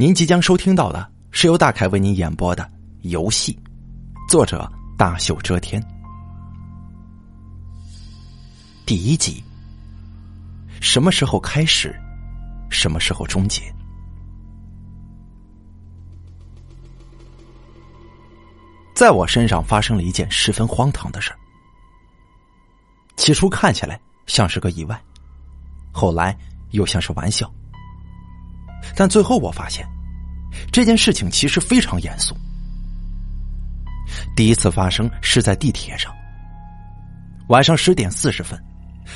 您即将收听到的是由大凯为您演播的《游戏》，作者大秀遮天，第一集。什么时候开始？什么时候终结？在我身上发生了一件十分荒唐的事起初看起来像是个意外，后来又像是玩笑。但最后我发现，这件事情其实非常严肃。第一次发生是在地铁上，晚上十点四十分，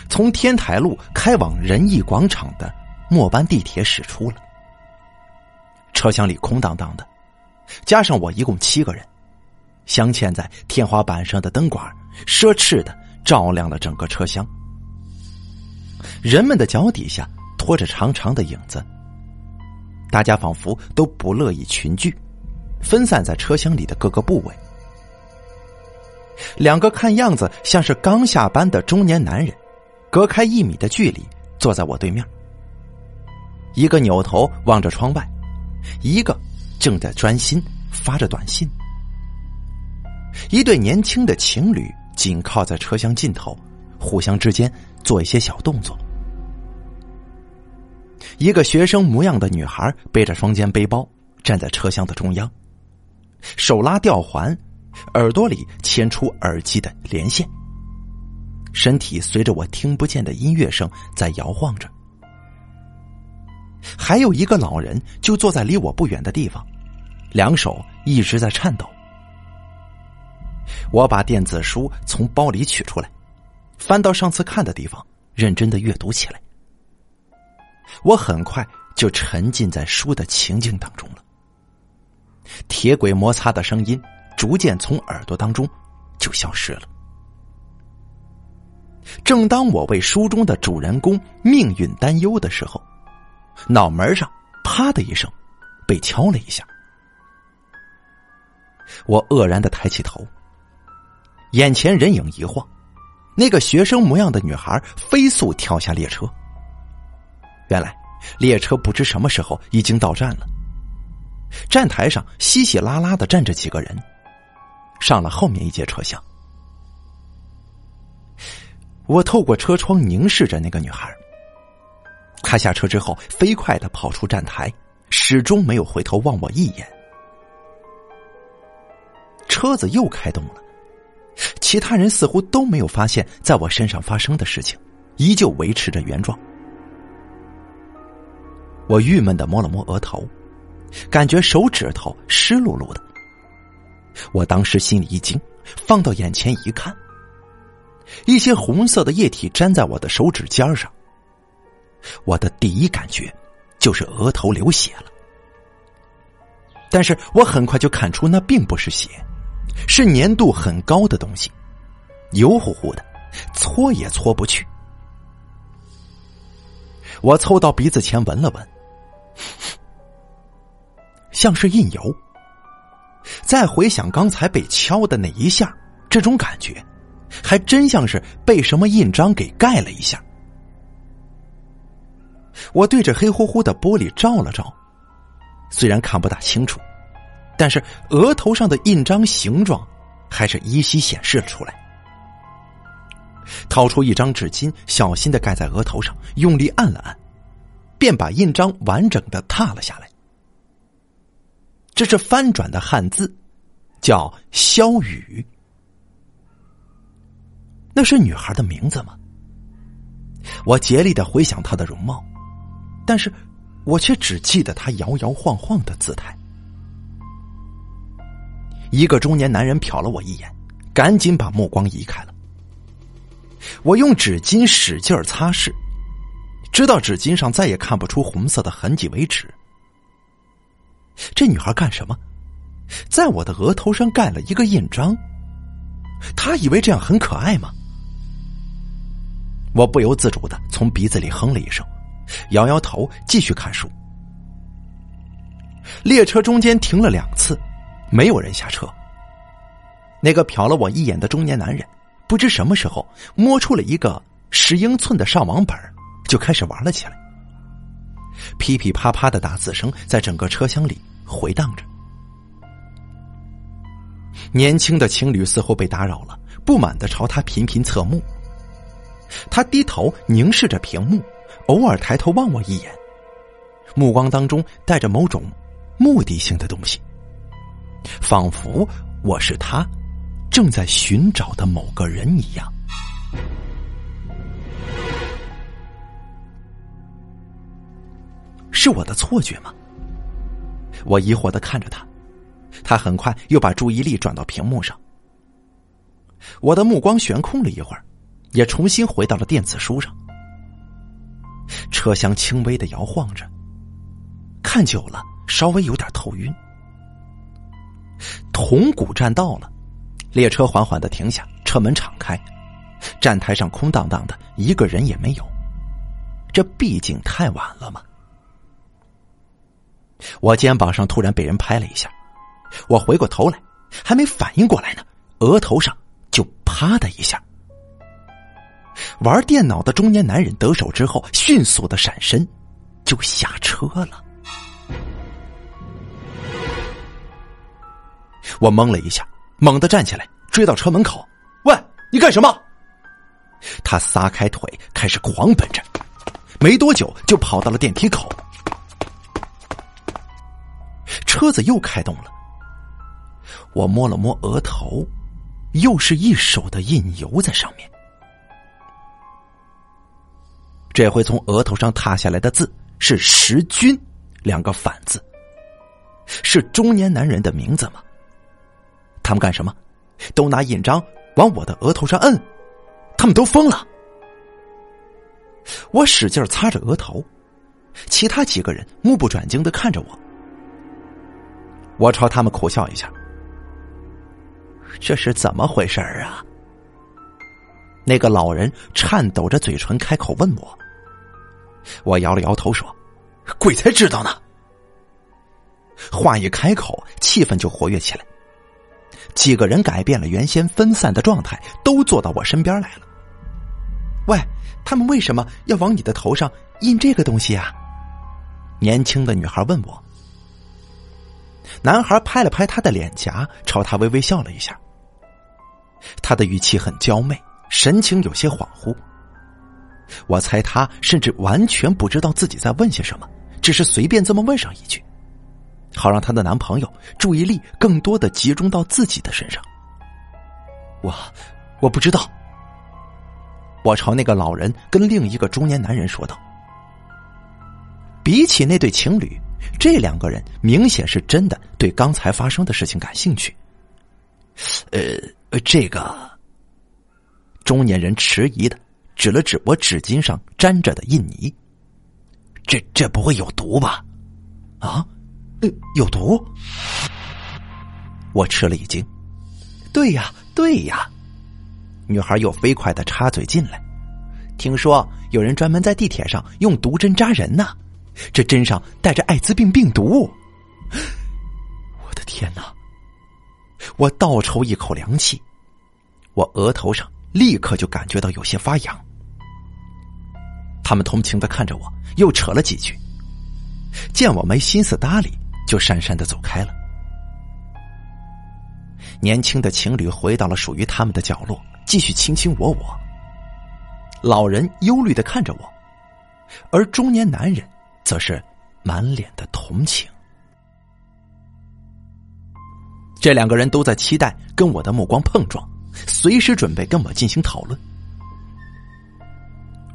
从天台路开往仁义广场的末班地铁驶出了。车厢里空荡荡的，加上我一共七个人，镶嵌在天花板上的灯管奢侈的照亮了整个车厢。人们的脚底下拖着长长的影子。大家仿佛都不乐意群聚，分散在车厢里的各个部位。两个看样子像是刚下班的中年男人，隔开一米的距离坐在我对面。一个扭头望着窗外，一个正在专心发着短信。一对年轻的情侣紧靠在车厢尽头，互相之间做一些小动作。一个学生模样的女孩背着双肩背包，站在车厢的中央，手拉吊环，耳朵里牵出耳机的连线，身体随着我听不见的音乐声在摇晃着。还有一个老人就坐在离我不远的地方，两手一直在颤抖。我把电子书从包里取出来，翻到上次看的地方，认真的阅读起来。我很快就沉浸在书的情境当中了。铁轨摩擦的声音逐渐从耳朵当中就消失了。正当我为书中的主人公命运担忧的时候，脑门上啪的一声被敲了一下。我愕然的抬起头，眼前人影一晃，那个学生模样的女孩飞速跳下列车。原来，列车不知什么时候已经到站了。站台上稀稀拉拉的站着几个人，上了后面一节车厢。我透过车窗凝视着那个女孩。她下车之后，飞快的跑出站台，始终没有回头望我一眼。车子又开动了，其他人似乎都没有发现在我身上发生的事情，依旧维持着原状。我郁闷的摸了摸额头，感觉手指头湿漉漉的。我当时心里一惊，放到眼前一看，一些红色的液体粘在我的手指尖上。我的第一感觉就是额头流血了，但是我很快就看出那并不是血，是粘度很高的东西，油乎乎的，搓也搓不去。我凑到鼻子前闻了闻。像是印油。再回想刚才被敲的那一下，这种感觉，还真像是被什么印章给盖了一下。我对着黑乎乎的玻璃照了照，虽然看不大清楚，但是额头上的印章形状还是依稀显示了出来。掏出一张纸巾，小心的盖在额头上，用力按了按。便把印章完整的踏了下来。这是翻转的汉字，叫“萧雨”。那是女孩的名字吗？我竭力的回想她的容貌，但是我却只记得她摇摇晃晃的姿态。一个中年男人瞟了我一眼，赶紧把目光移开了。我用纸巾使劲擦拭。直到纸巾上再也看不出红色的痕迹为止。这女孩干什么？在我的额头上盖了一个印章。她以为这样很可爱吗？我不由自主的从鼻子里哼了一声，摇摇头，继续看书。列车中间停了两次，没有人下车。那个瞟了我一眼的中年男人，不知什么时候摸出了一个十英寸的上网本就开始玩了起来。噼噼啪啪的打字声在整个车厢里回荡着。年轻的情侣似乎被打扰了，不满的朝他频频侧目。他低头凝视着屏幕，偶尔抬头望我一眼，目光当中带着某种目的性的东西，仿佛我是他正在寻找的某个人一样。是我的错觉吗？我疑惑的看着他，他很快又把注意力转到屏幕上。我的目光悬空了一会儿，也重新回到了电子书上。车厢轻微的摇晃着，看久了稍微有点头晕。铜鼓站到了，列车缓缓的停下，车门敞开，站台上空荡荡的，一个人也没有。这毕竟太晚了嘛。我肩膀上突然被人拍了一下，我回过头来，还没反应过来呢，额头上就啪的一下。玩电脑的中年男人得手之后，迅速的闪身，就下车了。我懵了一下，猛地站起来，追到车门口，喂，你干什么？他撒开腿，开始狂奔着，没多久就跑到了电梯口。车子又开动了，我摸了摸额头，又是一手的印油在上面。这回从额头上踏下来的字是“石军”两个反字，是中年男人的名字吗？他们干什么？都拿印章往我的额头上摁，他们都疯了！我使劲擦着额头，其他几个人目不转睛的看着我。我朝他们苦笑一下，这是怎么回事啊？那个老人颤抖着嘴唇开口问我，我摇了摇头说：“鬼才知道呢。”话一开口，气氛就活跃起来，几个人改变了原先分散的状态，都坐到我身边来了。喂，他们为什么要往你的头上印这个东西啊？年轻的女孩问我。男孩拍了拍他的脸颊，朝他微微笑了一下。他的语气很娇媚，神情有些恍惚。我猜他甚至完全不知道自己在问些什么，只是随便这么问上一句，好让她的男朋友注意力更多的集中到自己的身上。我，我不知道。我朝那个老人跟另一个中年男人说道：“比起那对情侣。”这两个人明显是真的对刚才发生的事情感兴趣。呃，这个中年人迟疑的指了指我纸巾上沾着的印泥，这这不会有毒吧？啊，呃有毒？我吃了一惊。对呀，对呀。女孩又飞快的插嘴进来，听说有人专门在地铁上用毒针扎人呢。这针上带着艾滋病病毒，我的天哪！我倒抽一口凉气，我额头上立刻就感觉到有些发痒。他们同情的看着我，又扯了几句，见我没心思搭理，就讪讪的走开了。年轻的情侣回到了属于他们的角落，继续卿卿我我。老人忧虑的看着我，而中年男人。则是满脸的同情。这两个人都在期待跟我的目光碰撞，随时准备跟我进行讨论。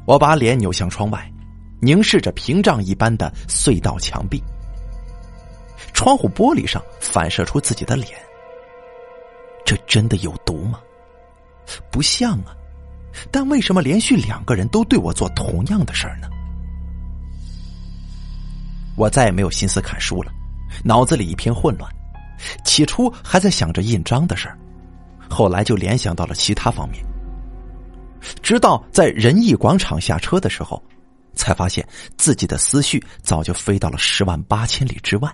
我把脸扭向窗外，凝视着屏障一般的隧道墙壁。窗户玻璃上反射出自己的脸，这真的有毒吗？不像啊，但为什么连续两个人都对我做同样的事儿呢？我再也没有心思看书了，脑子里一片混乱。起初还在想着印章的事儿，后来就联想到了其他方面。直到在仁义广场下车的时候，才发现自己的思绪早就飞到了十万八千里之外。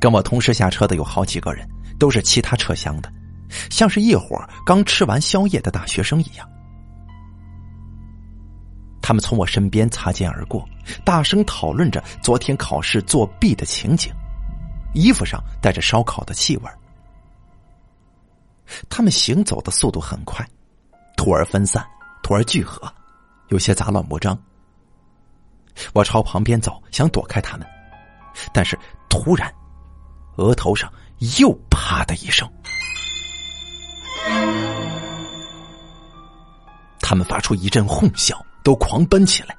跟我同时下车的有好几个人，都是其他车厢的，像是一伙刚吃完宵夜的大学生一样。他们从我身边擦肩而过。大声讨论着昨天考试作弊的情景，衣服上带着烧烤的气味。他们行走的速度很快，突而分散，突而聚合，有些杂乱无章。我朝旁边走，想躲开他们，但是突然，额头上又啪的一声，他们发出一阵哄笑，都狂奔起来。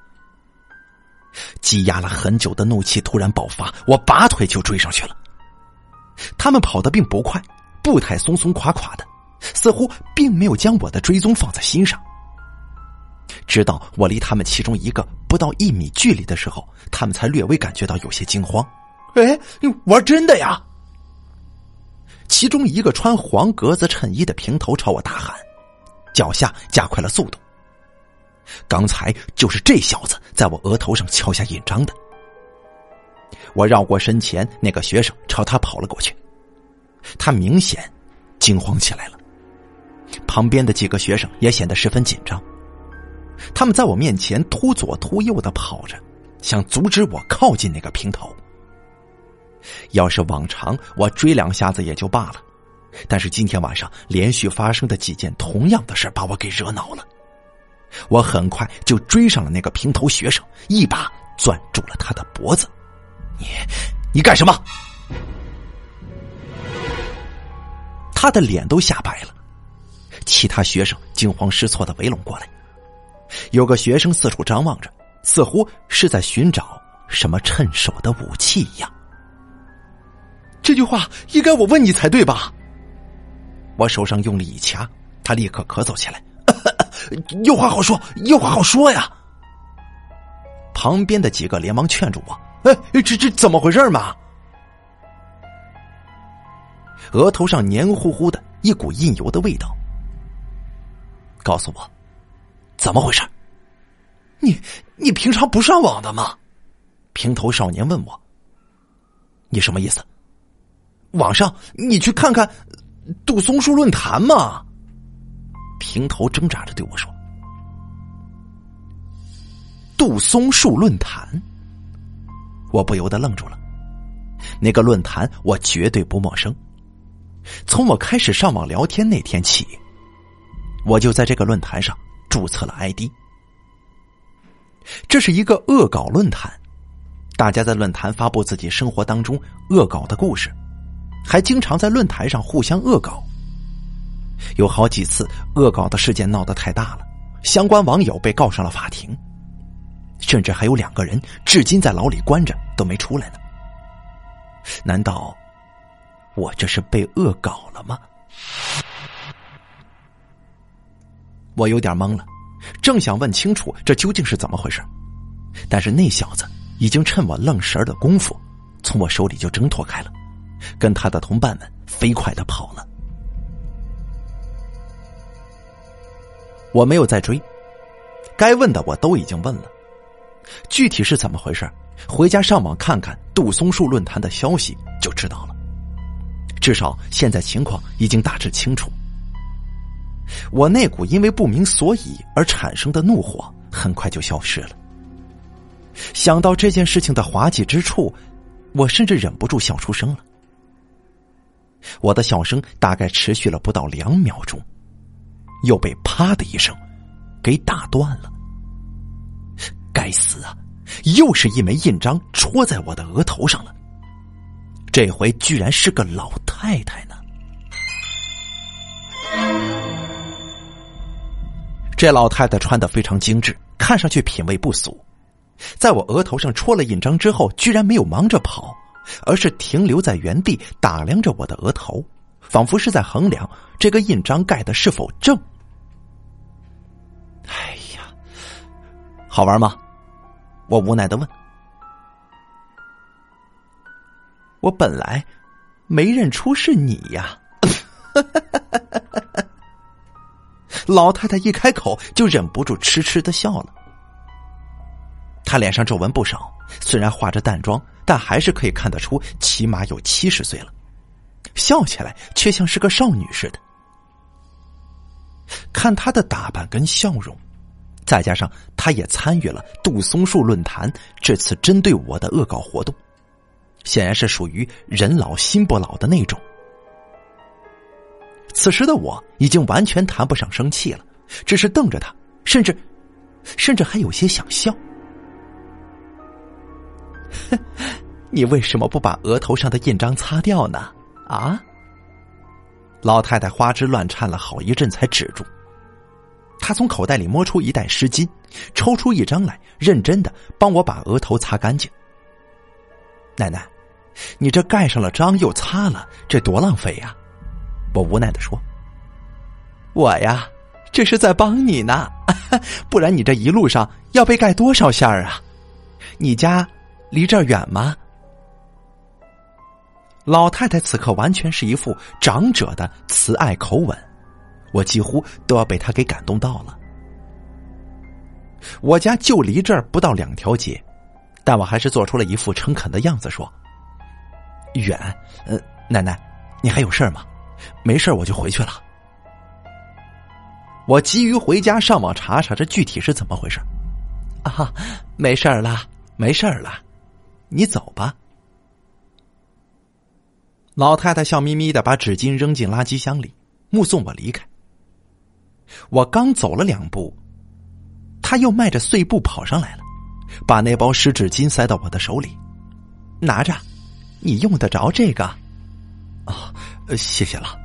积压了很久的怒气突然爆发，我拔腿就追上去了。他们跑得并不快，步态松松垮垮的，似乎并没有将我的追踪放在心上。直到我离他们其中一个不到一米距离的时候，他们才略微感觉到有些惊慌。哎，玩真的呀！其中一个穿黄格子衬衣的平头朝我大喊，脚下加快了速度。刚才就是这小子在我额头上敲下印章的。我绕过身前那个学生，朝他跑了过去。他明显惊慌起来了，旁边的几个学生也显得十分紧张。他们在我面前突左突右的跑着，想阻止我靠近那个平头。要是往常，我追两下子也就罢了，但是今天晚上连续发生的几件同样的事把我给惹恼了。我很快就追上了那个平头学生，一把攥住了他的脖子。你，你干什么？他的脸都吓白了。其他学生惊慌失措的围拢过来，有个学生四处张望着，似乎是在寻找什么趁手的武器一样。这句话应该我问你才对吧？我手上用力一掐，他立刻咳嗽起来。有话好说，有话好说呀！旁边的几个连忙劝住我：“哎，这这怎么回事嘛？”额头上黏糊糊的一股印油的味道，告诉我怎么回事？你你平常不上网的吗？平头少年问我：“你什么意思？网上你去看看杜松树论坛嘛。”平头挣扎着对我说：“杜松树论坛。”我不由得愣住了。那个论坛我绝对不陌生。从我开始上网聊天那天起，我就在这个论坛上注册了 ID。这是一个恶搞论坛，大家在论坛发布自己生活当中恶搞的故事，还经常在论坛上互相恶搞。有好几次恶搞的事件闹得太大了，相关网友被告上了法庭，甚至还有两个人至今在牢里关着都没出来呢。难道我这是被恶搞了吗？我有点懵了，正想问清楚这究竟是怎么回事，但是那小子已经趁我愣神的功夫，从我手里就挣脱开了，跟他的同伴们飞快的跑了。我没有再追，该问的我都已经问了，具体是怎么回事？回家上网看看杜松树论坛的消息就知道了。至少现在情况已经大致清楚。我那股因为不明所以而产生的怒火很快就消失了。想到这件事情的滑稽之处，我甚至忍不住笑出声了。我的笑声大概持续了不到两秒钟。又被啪的一声给打断了。该死啊！又是一枚印章戳在我的额头上了。这回居然是个老太太呢。这老太太穿的非常精致，看上去品味不俗。在我额头上戳了印章之后，居然没有忙着跑，而是停留在原地打量着我的额头，仿佛是在衡量这个印章盖的是否正。哎呀，好玩吗？我无奈的问。我本来没认出是你呀。老太太一开口就忍不住痴痴的笑了。她脸上皱纹不少，虽然化着淡妆，但还是可以看得出起码有七十岁了。笑起来却像是个少女似的。看她的打扮跟笑容，再加上他也参与了杜松树论坛这次针对我的恶搞活动，显然是属于人老心不老的那种。此时的我已经完全谈不上生气了，只是瞪着他，甚至，甚至还有些想笑。你为什么不把额头上的印章擦掉呢？啊？老太太花枝乱颤了好一阵，才止住。她从口袋里摸出一袋湿巾，抽出一张来，认真的帮我把额头擦干净。奶奶，你这盖上了章又擦了，这多浪费呀！我无奈的说：“我呀，这是在帮你呢，不然你这一路上要被盖多少下啊？你家离这儿远吗？”老太太此刻完全是一副长者的慈爱口吻，我几乎都要被她给感动到了。我家就离这儿不到两条街，但我还是做出了一副诚恳的样子说：“远，呃，奶奶，你还有事吗？没事我就回去了。”我急于回家上网查查这具体是怎么回事。啊，没事了，没事了，你走吧。老太太笑眯眯的把纸巾扔进垃圾箱里，目送我离开。我刚走了两步，她又迈着碎步跑上来了，把那包湿纸巾塞到我的手里，拿着，你用得着这个？啊，谢谢了。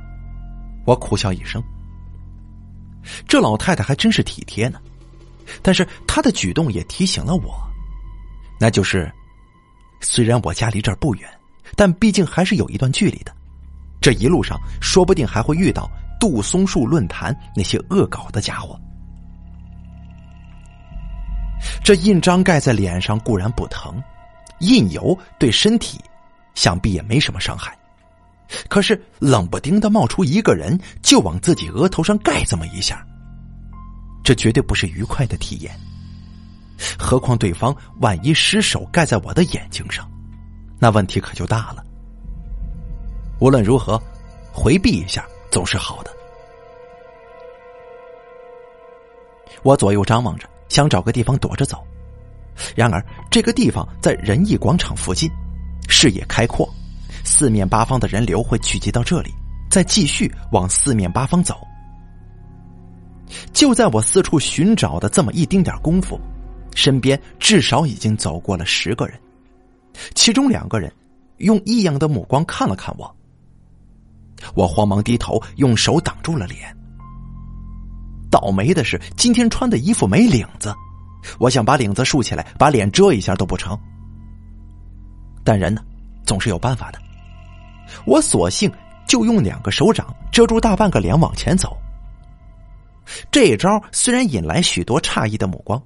我苦笑一声。这老太太还真是体贴呢，但是她的举动也提醒了我，那就是，虽然我家离这儿不远。但毕竟还是有一段距离的，这一路上说不定还会遇到杜松树论坛那些恶搞的家伙。这印章盖在脸上固然不疼，印油对身体想必也没什么伤害，可是冷不丁的冒出一个人就往自己额头上盖这么一下，这绝对不是愉快的体验。何况对方万一失手盖在我的眼睛上。那问题可就大了。无论如何，回避一下总是好的。我左右张望着，想找个地方躲着走。然而，这个地方在仁义广场附近，视野开阔，四面八方的人流会聚集到这里，再继续往四面八方走。就在我四处寻找的这么一丁点功夫，身边至少已经走过了十个人。其中两个人用异样的目光看了看我，我慌忙低头，用手挡住了脸。倒霉的是，今天穿的衣服没领子，我想把领子竖起来，把脸遮一下都不成。但人呢，总是有办法的。我索性就用两个手掌遮住大半个脸往前走。这招虽然引来许多诧异的目光，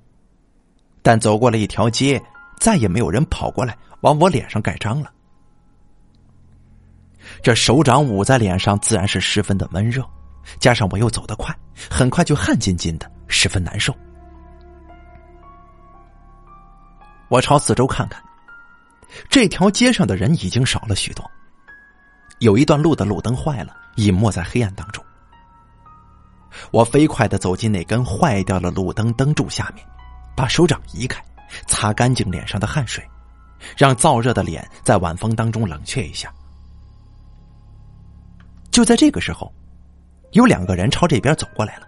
但走过了一条街，再也没有人跑过来。往我脸上盖章了，这手掌捂在脸上，自然是十分的闷热，加上我又走得快，很快就汗津津的，十分难受。我朝四周看看，这条街上的人已经少了许多，有一段路的路灯坏了，隐没在黑暗当中。我飞快的走进那根坏掉了路灯灯柱下面，把手掌移开，擦干净脸上的汗水。让燥热的脸在晚风当中冷却一下。就在这个时候，有两个人朝这边走过来了。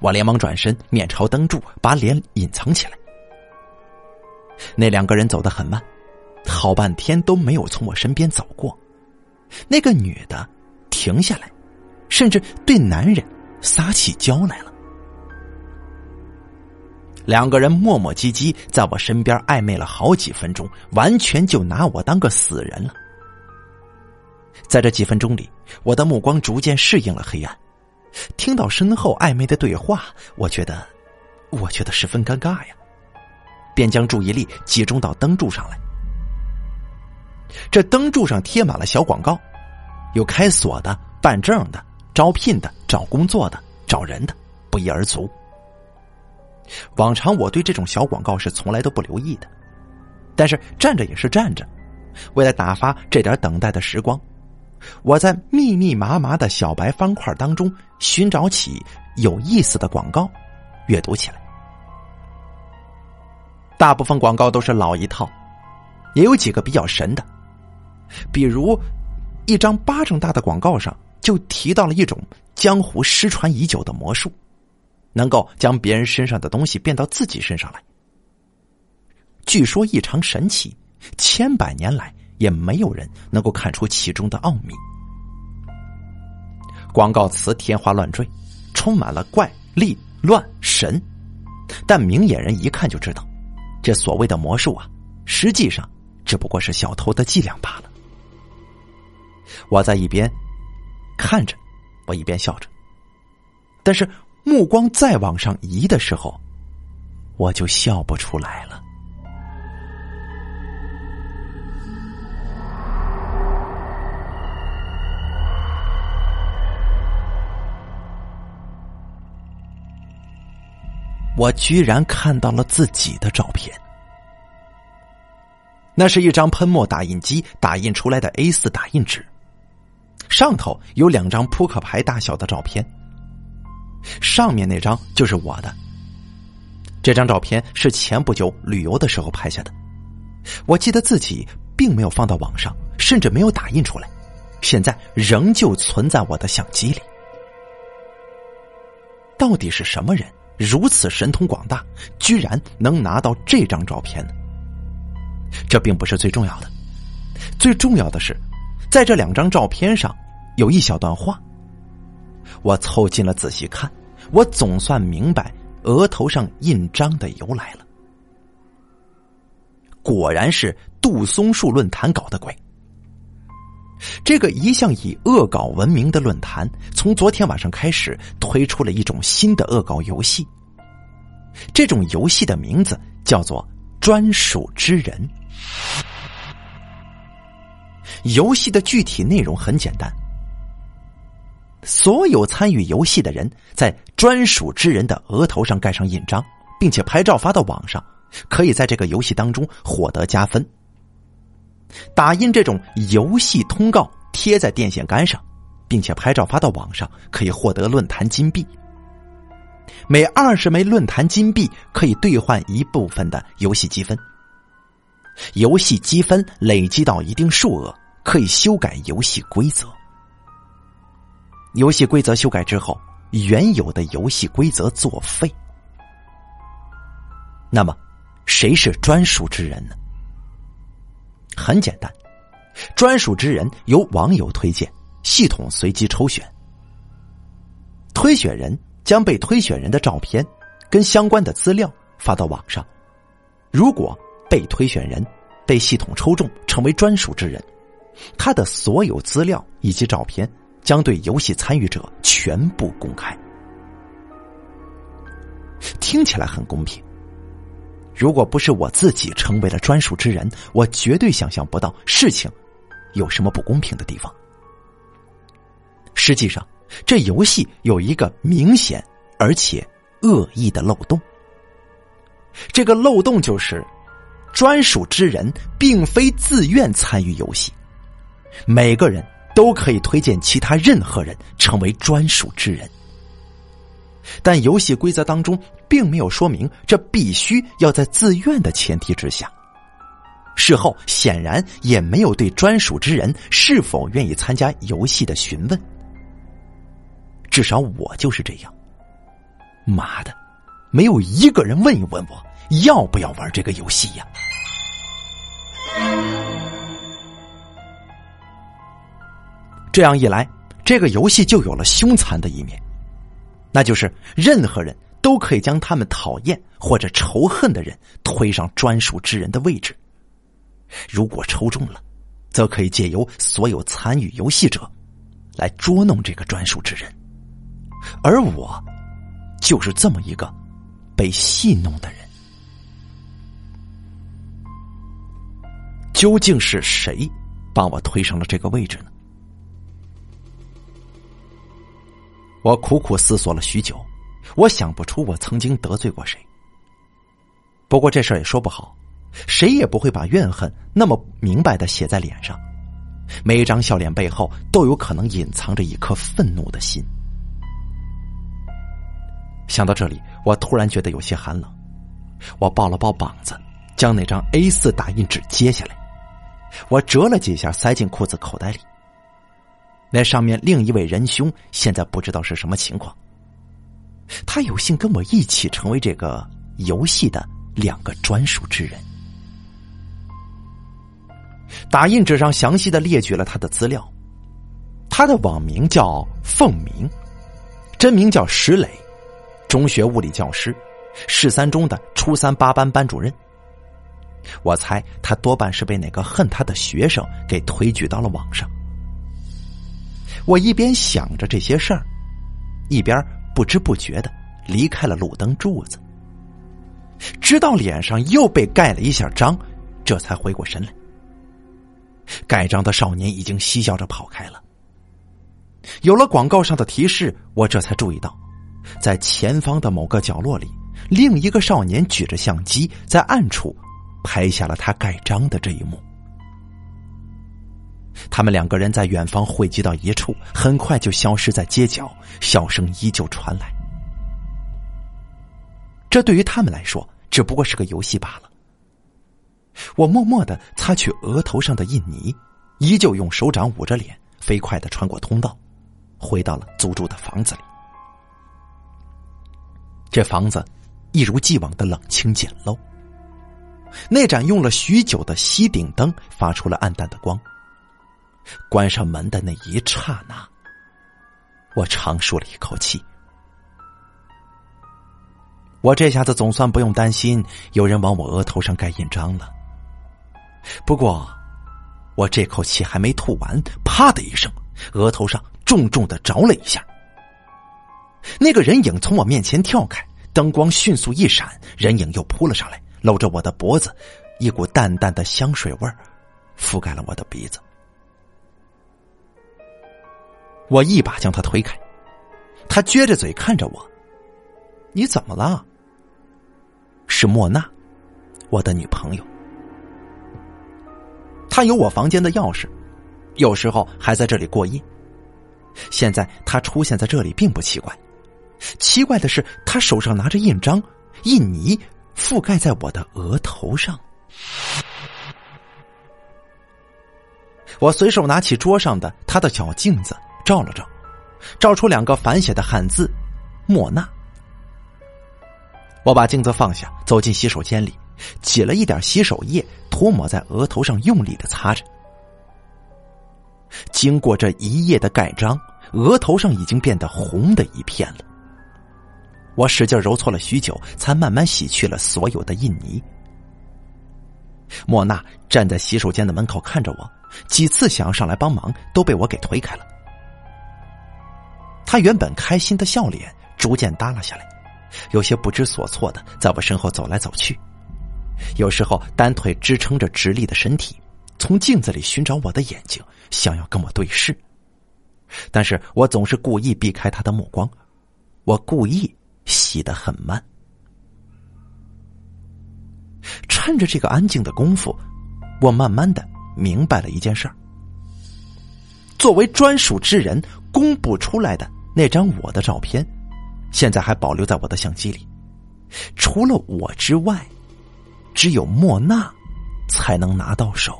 我连忙转身，面朝灯柱，把脸隐藏起来。那两个人走得很慢，好半天都没有从我身边走过。那个女的停下来，甚至对男人撒起娇来了。两个人磨磨唧唧在我身边暧昧了好几分钟，完全就拿我当个死人了。在这几分钟里，我的目光逐渐适应了黑暗，听到身后暧昧的对话，我觉得，我觉得十分尴尬呀，便将注意力集中到灯柱上来。这灯柱上贴满了小广告，有开锁的、办证的、招聘的、找工作的、找人的，不一而足。往常我对这种小广告是从来都不留意的，但是站着也是站着，为了打发这点等待的时光，我在密密麻麻的小白方块当中寻找起有意思的广告，阅读起来。大部分广告都是老一套，也有几个比较神的，比如一张巴掌大的广告上就提到了一种江湖失传已久的魔术，能够将别人身上的东西变到自己身上来。据说异常神奇，千百年来也没有人能够看出其中的奥秘。广告词天花乱坠，充满了怪力乱神，但明眼人一看就知道，这所谓的魔术啊，实际上只不过是小偷的伎俩罢了。我在一边看着，我一边笑着，但是目光再往上移的时候，我就笑不出来了。我居然看到了自己的照片，那是一张喷墨打印机打印出来的 A 四打印纸，上头有两张扑克牌大小的照片，上面那张就是我的。这张照片是前不久旅游的时候拍下的，我记得自己并没有放到网上，甚至没有打印出来，现在仍旧存在我的相机里。到底是什么人？如此神通广大，居然能拿到这张照片呢？这并不是最重要的，最重要的是，在这两张照片上有一小段话。我凑近了仔细看，我总算明白额头上印章的由来了。果然是杜松树论坛搞的鬼。这个一向以恶搞闻名的论坛，从昨天晚上开始推出了一种新的恶搞游戏。这种游戏的名字叫做“专属之人”。游戏的具体内容很简单：所有参与游戏的人在“专属之人”的额头上盖上印章，并且拍照发到网上，可以在这个游戏当中获得加分。打印这种游戏通告贴在电线杆上，并且拍照发到网上，可以获得论坛金币。每二十枚论坛金币可以兑换一部分的游戏积分。游戏积分累积到一定数额，可以修改游戏规则。游戏规则修改之后，原有的游戏规则作废。那么，谁是专属之人呢？很简单，专属之人由网友推荐，系统随机抽选。推选人将被推选人的照片跟相关的资料发到网上。如果被推选人被系统抽中成为专属之人，他的所有资料以及照片将对游戏参与者全部公开。听起来很公平。如果不是我自己成为了专属之人，我绝对想象不到事情有什么不公平的地方。实际上，这游戏有一个明显而且恶意的漏洞。这个漏洞就是，专属之人并非自愿参与游戏，每个人都可以推荐其他任何人成为专属之人。但游戏规则当中并没有说明这必须要在自愿的前提之下。事后显然也没有对专属之人是否愿意参加游戏的询问。至少我就是这样。妈的，没有一个人问一问我要不要玩这个游戏呀！这样一来，这个游戏就有了凶残的一面。那就是任何人都可以将他们讨厌或者仇恨的人推上专属之人的位置。如果抽中了，则可以借由所有参与游戏者来捉弄这个专属之人。而我就是这么一个被戏弄的人。究竟是谁把我推上了这个位置呢？我苦苦思索了许久，我想不出我曾经得罪过谁。不过这事儿也说不好，谁也不会把怨恨那么明白的写在脸上，每一张笑脸背后都有可能隐藏着一颗愤怒的心。想到这里，我突然觉得有些寒冷，我抱了抱膀子，将那张 A 四打印纸揭下来，我折了几下，塞进裤子口袋里。那上面另一位仁兄现在不知道是什么情况。他有幸跟我一起成为这个游戏的两个专属之人。打印纸上详细的列举了他的资料，他的网名叫凤鸣，真名叫石磊，中学物理教师，市三中的初三八班班主任。我猜他多半是被哪个恨他的学生给推举到了网上。我一边想着这些事儿，一边不知不觉的离开了路灯柱子，直到脸上又被盖了一下章，这才回过神来。盖章的少年已经嬉笑着跑开了。有了广告上的提示，我这才注意到，在前方的某个角落里，另一个少年举着相机在暗处拍下了他盖章的这一幕。他们两个人在远方汇集到一处，很快就消失在街角，笑声依旧传来。这对于他们来说只不过是个游戏罢了。我默默的擦去额头上的印泥，依旧用手掌捂着脸，飞快的穿过通道，回到了租住的房子里。这房子一如既往的冷清简陋，那盏用了许久的吸顶灯发出了暗淡的光。关上门的那一刹那，我长舒了一口气。我这下子总算不用担心有人往我额头上盖印章了。不过，我这口气还没吐完，啪的一声，额头上重重的着了一下。那个人影从我面前跳开，灯光迅速一闪，人影又扑了上来，搂着我的脖子，一股淡淡的香水味儿覆盖了我的鼻子。我一把将他推开，他撅着嘴看着我：“你怎么了？”是莫娜，我的女朋友。她有我房间的钥匙，有时候还在这里过夜。现在她出现在这里并不奇怪，奇怪的是她手上拿着印章，印泥覆盖在我的额头上。我随手拿起桌上的她的小镜子。照了照，照出两个反写的汉字“莫娜”。我把镜子放下，走进洗手间里，挤了一点洗手液，涂抹在额头上，用力的擦着。经过这一夜的盖章，额头上已经变得红的一片了。我使劲揉搓了许久，才慢慢洗去了所有的印泥。莫娜站在洗手间的门口看着我，几次想要上来帮忙，都被我给推开了。他原本开心的笑脸逐渐耷拉下来，有些不知所措的在我身后走来走去，有时候单腿支撑着直立的身体，从镜子里寻找我的眼睛，想要跟我对视，但是我总是故意避开他的目光，我故意洗得很慢。趁着这个安静的功夫，我慢慢的明白了一件事儿：作为专属之人公布出来的。那张我的照片，现在还保留在我的相机里。除了我之外，只有莫娜才能拿到手。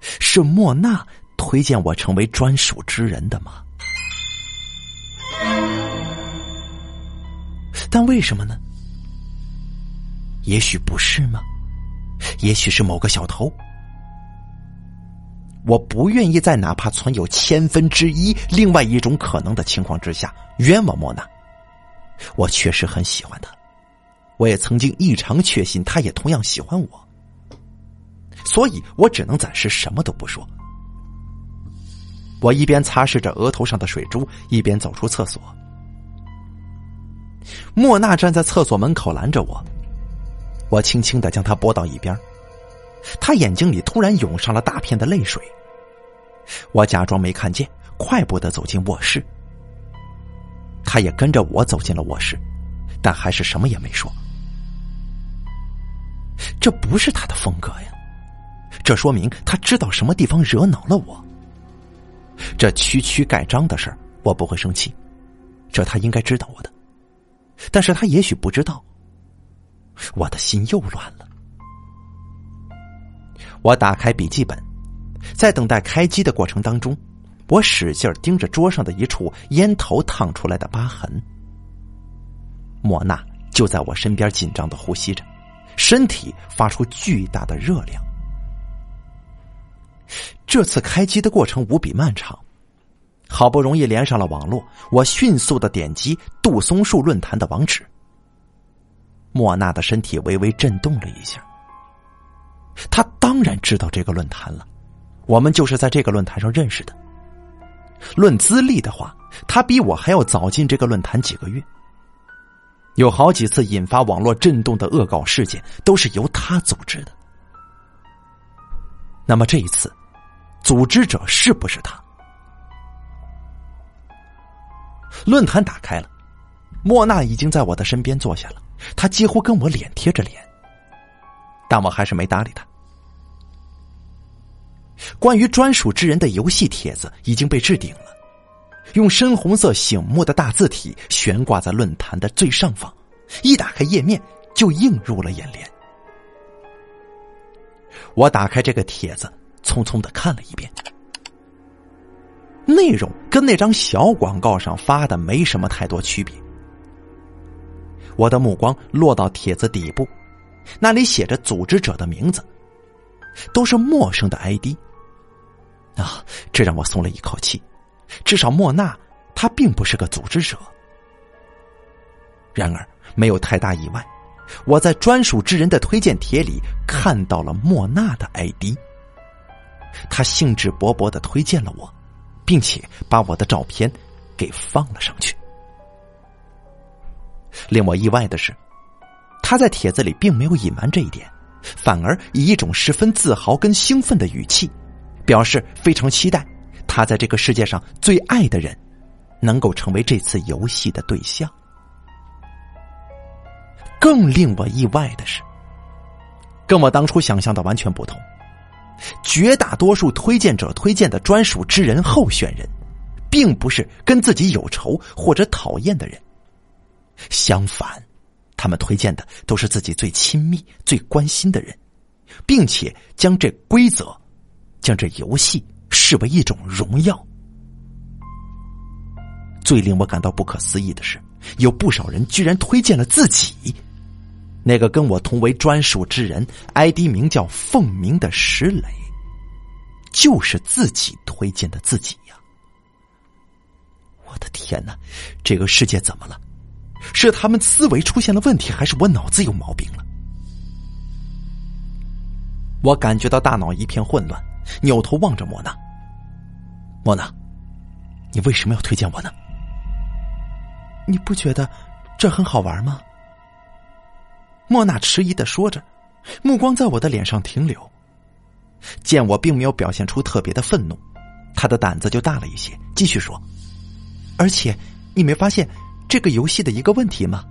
是莫娜推荐我成为专属之人的吗？但为什么呢？也许不是吗？也许是某个小偷。我不愿意在哪怕存有千分之一另外一种可能的情况之下冤枉莫娜。我确实很喜欢她，我也曾经异常确信她也同样喜欢我，所以我只能暂时什么都不说。我一边擦拭着额头上的水珠，一边走出厕所。莫娜站在厕所门口拦着我，我轻轻的将她拨到一边。他眼睛里突然涌上了大片的泪水，我假装没看见，快步的走进卧室。他也跟着我走进了卧室，但还是什么也没说。这不是他的风格呀，这说明他知道什么地方惹恼了我。这区区盖章的事儿，我不会生气，这他应该知道我的，但是他也许不知道。我的心又乱了。我打开笔记本，在等待开机的过程当中，我使劲盯着桌上的一处烟头烫出来的疤痕。莫娜就在我身边，紧张的呼吸着，身体发出巨大的热量。这次开机的过程无比漫长，好不容易连上了网络，我迅速的点击杜松树论坛的网址。莫娜的身体微微震动了一下。他当然知道这个论坛了，我们就是在这个论坛上认识的。论资历的话，他比我还要早进这个论坛几个月。有好几次引发网络震动的恶搞事件，都是由他组织的。那么这一次。组织者是不是他？论坛打开了，莫娜已经在我的身边坐下了，她几乎跟我脸贴着脸，但我还是没搭理她。关于专属之人的游戏帖子已经被置顶了，用深红色醒目的大字体悬挂在论坛的最上方，一打开页面就映入了眼帘。我打开这个帖子。匆匆的看了一遍，内容跟那张小广告上发的没什么太多区别。我的目光落到帖子底部，那里写着组织者的名字，都是陌生的 ID。啊，这让我松了一口气，至少莫娜她并不是个组织者。然而没有太大意外，我在专属之人的推荐帖里看到了莫娜的 ID。他兴致勃勃的推荐了我，并且把我的照片给放了上去。令我意外的是，他在帖子里并没有隐瞒这一点，反而以一种十分自豪跟兴奋的语气，表示非常期待他在这个世界上最爱的人能够成为这次游戏的对象。更令我意外的是，跟我当初想象的完全不同。绝大多数推荐者推荐的专属之人候选人，并不是跟自己有仇或者讨厌的人。相反，他们推荐的都是自己最亲密、最关心的人，并且将这规则、将这游戏视为一种荣耀。最令我感到不可思议的是，有不少人居然推荐了自己。那个跟我同为专属之人，ID 名叫凤鸣的石磊，就是自己推荐的自己呀！我的天哪，这个世界怎么了？是他们思维出现了问题，还是我脑子有毛病了？我感觉到大脑一片混乱，扭头望着莫娜。莫娜，你为什么要推荐我呢？你不觉得这很好玩吗？莫娜迟疑的说着，目光在我的脸上停留。见我并没有表现出特别的愤怒，他的胆子就大了一些，继续说：“而且，你没发现这个游戏的一个问题吗？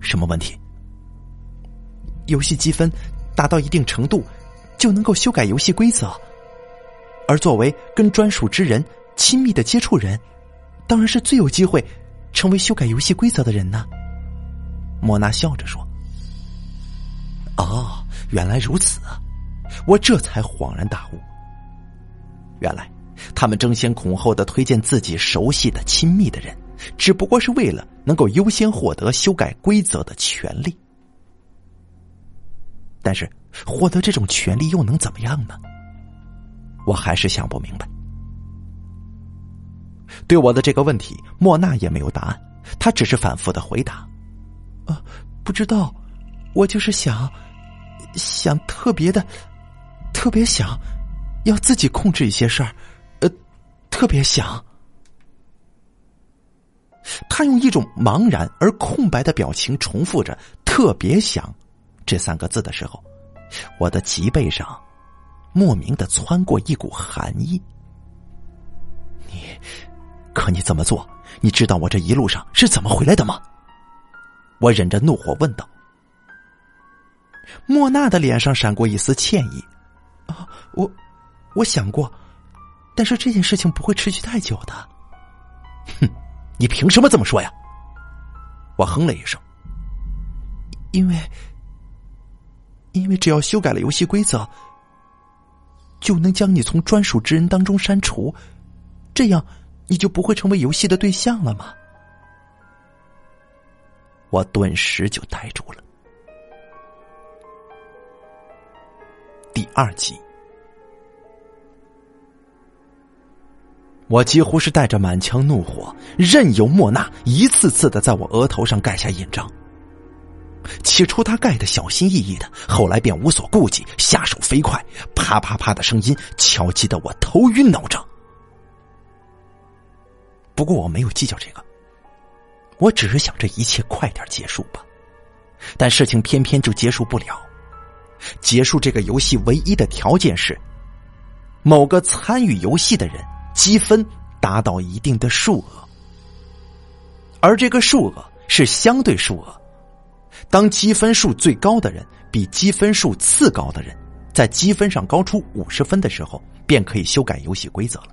什么问题？游戏积分达到一定程度，就能够修改游戏规则。而作为跟专属之人亲密的接触人，当然是最有机会成为修改游戏规则的人呢。”莫娜笑着说：“哦，原来如此啊！”我这才恍然大悟。原来他们争先恐后的推荐自己熟悉的、亲密的人，只不过是为了能够优先获得修改规则的权利。但是获得这种权利又能怎么样呢？我还是想不明白。对我的这个问题，莫娜也没有答案，她只是反复的回答。啊，不知道，我就是想，想特别的，特别想，要自己控制一些事儿，呃，特别想。他用一种茫然而空白的表情重复着“特别想”这三个字的时候，我的脊背上莫名的窜过一股寒意。你，可你这么做，你知道我这一路上是怎么回来的吗？我忍着怒火问道：“莫娜的脸上闪过一丝歉意，啊，我，我想过，但是这件事情不会持续太久的。哼，你凭什么这么说呀？”我哼了一声，因为，因为只要修改了游戏规则，就能将你从专属之人当中删除，这样你就不会成为游戏的对象了吗？我顿时就呆住了。第二集，我几乎是带着满腔怒火，任由莫娜一次次的在我额头上盖下印章。起初他盖的小心翼翼的，后来便无所顾忌，下手飞快，啪啪啪的声音敲击的我头晕脑胀。不过我没有计较这个，我只是想这一切快点结束吧。但事情偏偏就结束不了。结束这个游戏唯一的条件是，某个参与游戏的人积分达到一定的数额，而这个数额是相对数额。当积分数最高的人比积分数次高的人在积分上高出五十分的时候，便可以修改游戏规则了。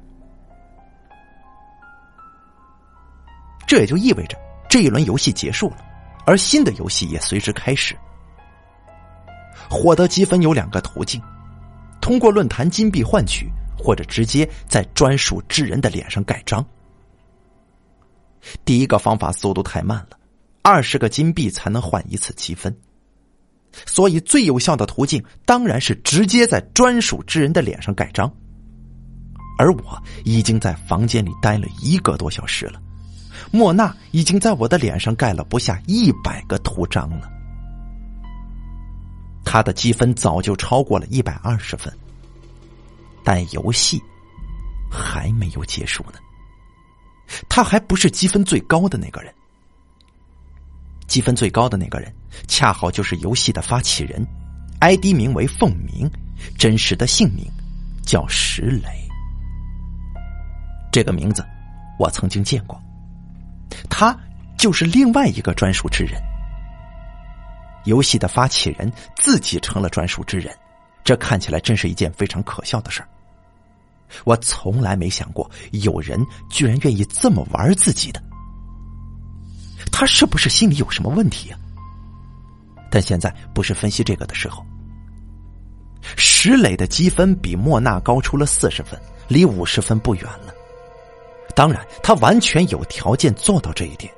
这也就意味着这一轮游戏结束了，而新的游戏也随之开始。获得积分有两个途径：通过论坛金币换取，或者直接在专属之人的脸上盖章。第一个方法速度太慢了，二十个金币才能换一次积分，所以最有效的途径当然是直接在专属之人的脸上盖章。而我已经在房间里待了一个多小时了，莫娜已经在我的脸上盖了不下一百个图章了。他的积分早就超过了一百二十分，但游戏还没有结束呢。他还不是积分最高的那个人，积分最高的那个人恰好就是游戏的发起人，ID 名为凤鸣，真实的姓名叫石磊。这个名字我曾经见过，他就是另外一个专属之人。游戏的发起人自己成了专属之人，这看起来真是一件非常可笑的事儿。我从来没想过有人居然愿意这么玩自己的，他是不是心里有什么问题呀？但现在不是分析这个的时候。石磊的积分比莫娜高出了四十分，离五十分不远了。当然，他完全有条件做到这一点。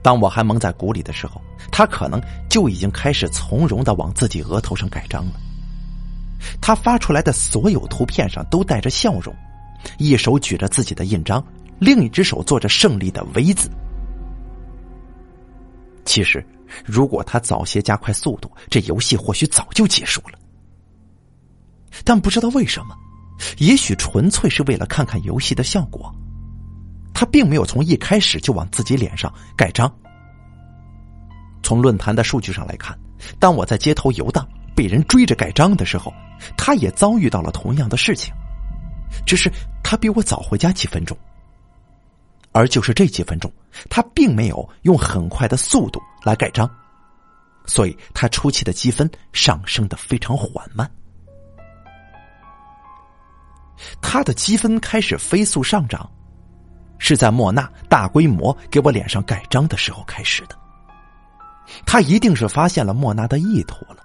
当我还蒙在鼓里的时候，他可能就已经开始从容的往自己额头上盖章了。他发出来的所有图片上都带着笑容，一手举着自己的印章，另一只手做着胜利的 V 字。其实，如果他早些加快速度，这游戏或许早就结束了。但不知道为什么，也许纯粹是为了看看游戏的效果。他并没有从一开始就往自己脸上盖章。从论坛的数据上来看，当我在街头游荡，被人追着盖章的时候，他也遭遇到了同样的事情，只是他比我早回家几分钟。而就是这几分钟，他并没有用很快的速度来盖章，所以他初期的积分上升的非常缓慢。他的积分开始飞速上涨。是在莫娜大规模给我脸上盖章的时候开始的。他一定是发现了莫娜的意图了。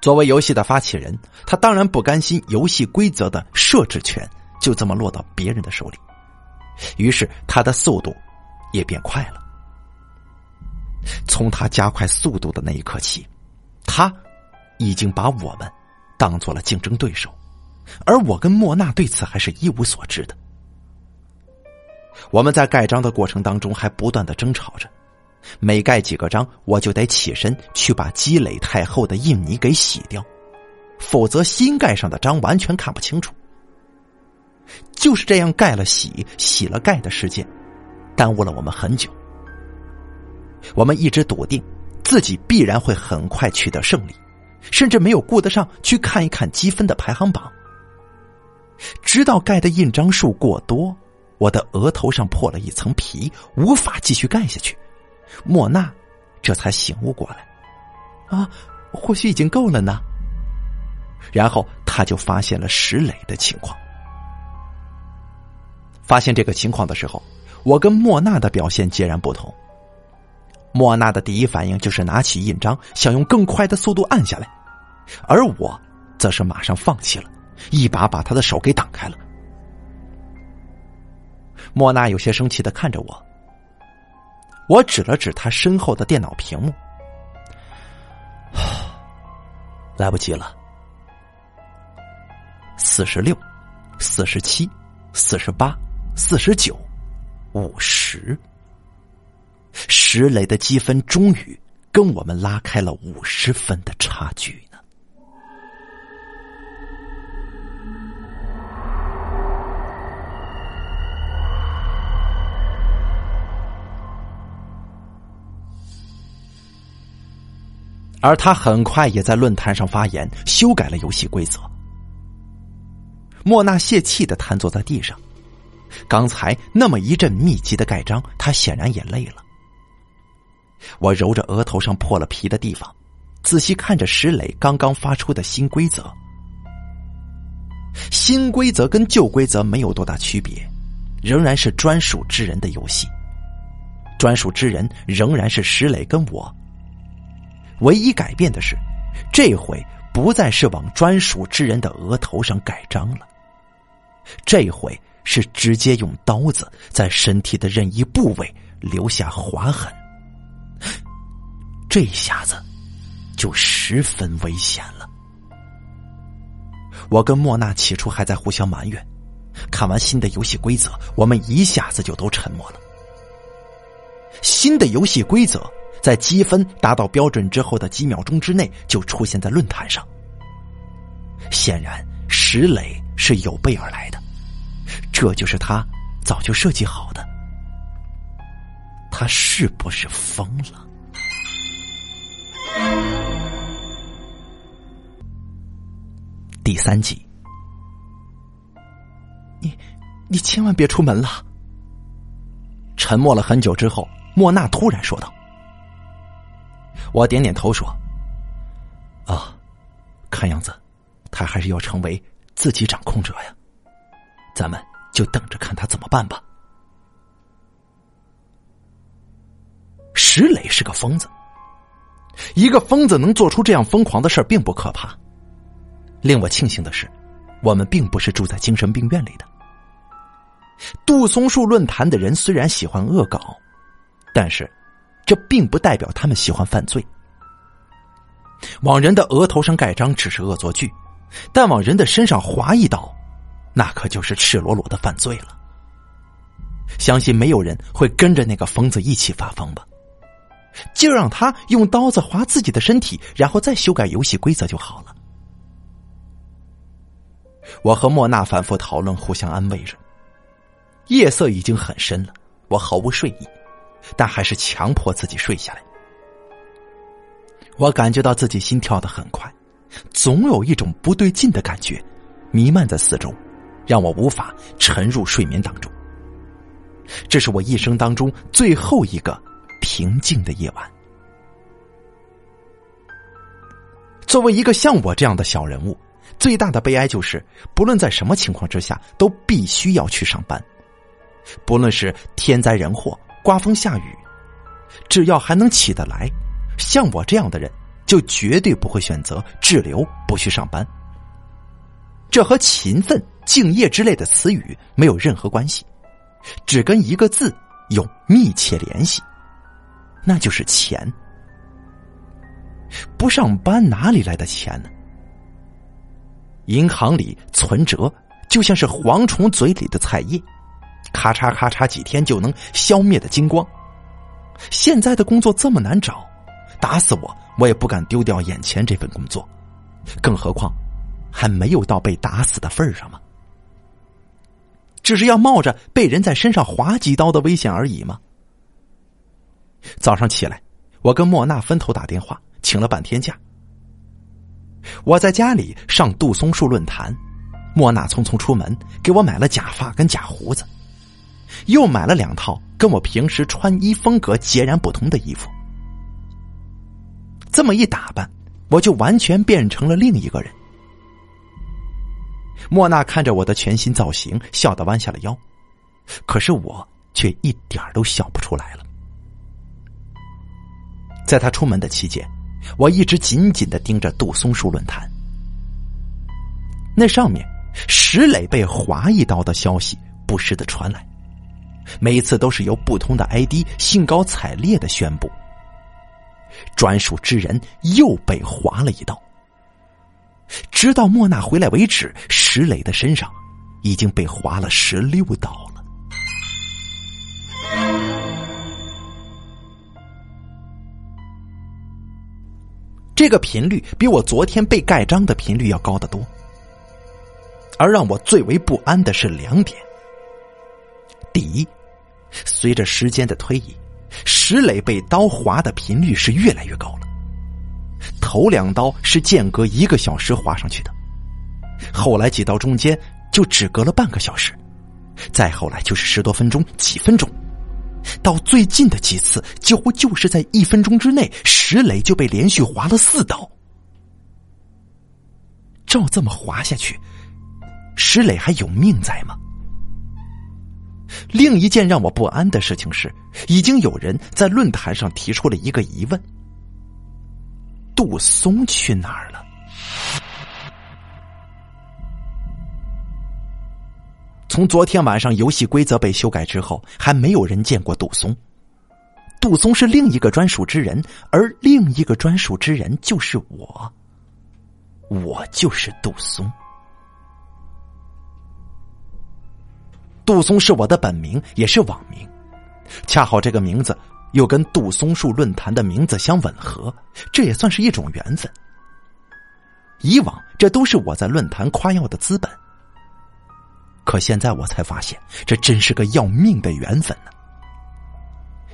作为游戏的发起人，他当然不甘心游戏规则的设置权就这么落到别人的手里，于是他的速度也变快了。从他加快速度的那一刻起，他已经把我们当做了竞争对手。而我跟莫娜对此还是一无所知的。我们在盖章的过程当中还不断的争吵着，每盖几个章，我就得起身去把积累太厚的印泥给洗掉，否则新盖上的章完全看不清楚。就是这样盖了洗，洗了盖的时间，耽误了我们很久。我们一直笃定自己必然会很快取得胜利，甚至没有顾得上去看一看积分的排行榜。直到盖的印章数过多，我的额头上破了一层皮，无法继续盖下去。莫娜这才醒悟过来，啊，或许已经够了呢。然后他就发现了石磊的情况。发现这个情况的时候，我跟莫娜的表现截然不同。莫娜的第一反应就是拿起印章，想用更快的速度按下来，而我则是马上放弃了，一把把他的手给挡开了。莫娜有些生气的看着我，我指了指他身后的电脑屏幕，来不及了，四十六，四十七，四十八，四十九，五十。石磊的积分终于跟我们拉开了五十分的差距呢。而他很快也在论坛上发言，修改了游戏规则。莫娜泄气的瘫坐在地上，刚才那么一阵密集的盖章，他显然也累了。我揉着额头上破了皮的地方，仔细看着石磊刚刚发出的新规则。新规则跟旧规则没有多大区别，仍然是专属之人的游戏。专属之人仍然是石磊跟我。唯一改变的是，这回不再是往专属之人的额头上盖章了，这回是直接用刀子在身体的任意部位留下划痕。这下子就十分危险了。我跟莫娜起初还在互相埋怨，看完新的游戏规则，我们一下子就都沉默了。新的游戏规则在积分达到标准之后的几秒钟之内就出现在论坛上。显然，石磊是有备而来的，这就是他早就设计好的。他是不是疯了？第三集，你你千万别出门了。沉默了很久之后，莫娜突然说道：“我点点头说，啊，看样子他还是要成为自己掌控者呀，咱们就等着看他怎么办吧。”石磊是个疯子。一个疯子能做出这样疯狂的事并不可怕。令我庆幸的是，我们并不是住在精神病院里的。杜松树论坛的人虽然喜欢恶搞，但是这并不代表他们喜欢犯罪。往人的额头上盖章只是恶作剧，但往人的身上划一刀，那可就是赤裸裸的犯罪了。相信没有人会跟着那个疯子一起发疯吧。就让他用刀子划自己的身体，然后再修改游戏规则就好了。我和莫娜反复讨论，互相安慰着。夜色已经很深了，我毫无睡意，但还是强迫自己睡下来。我感觉到自己心跳的很快，总有一种不对劲的感觉弥漫在四周，让我无法沉入睡眠当中。这是我一生当中最后一个。平静的夜晚。作为一个像我这样的小人物，最大的悲哀就是，不论在什么情况之下，都必须要去上班。不论是天灾人祸、刮风下雨，只要还能起得来，像我这样的人，就绝对不会选择滞留不去上班。这和勤奋、敬业之类的词语没有任何关系，只跟一个字有密切联系。那就是钱，不上班哪里来的钱呢？银行里存折就像是蝗虫嘴里的菜叶，咔嚓咔嚓几天就能消灭的精光。现在的工作这么难找，打死我我也不敢丢掉眼前这份工作，更何况还没有到被打死的份上吗？只是要冒着被人在身上划几刀的危险而已吗？早上起来，我跟莫娜分头打电话，请了半天假。我在家里上杜松树论坛，莫娜匆匆出门，给我买了假发跟假胡子，又买了两套跟我平时穿衣风格截然不同的衣服。这么一打扮，我就完全变成了另一个人。莫娜看着我的全新造型，笑得弯下了腰，可是我却一点都笑不出来了。在他出门的期间，我一直紧紧的盯着杜松树论坛，那上面石磊被划一刀的消息不时的传来，每次都是由不同的 ID 兴高采烈的宣布，专属之人又被划了一刀。直到莫娜回来为止，石磊的身上已经被划了十六刀了。这个频率比我昨天被盖章的频率要高得多，而让我最为不安的是两点：第一，随着时间的推移，石磊被刀划的频率是越来越高了。头两刀是间隔一个小时划上去的，后来几刀中间就只隔了半个小时，再后来就是十多分钟、几分钟。到最近的几次，几乎就是在一分钟之内，石磊就被连续划了四刀。照这么划下去，石磊还有命在吗？另一件让我不安的事情是，已经有人在论坛上提出了一个疑问：杜松去哪儿了？从昨天晚上游戏规则被修改之后，还没有人见过杜松。杜松是另一个专属之人，而另一个专属之人就是我。我就是杜松。杜松是我的本名，也是网名。恰好这个名字又跟杜松树论坛的名字相吻合，这也算是一种缘分。以往这都是我在论坛夸耀的资本。可现在我才发现，这真是个要命的缘分呢。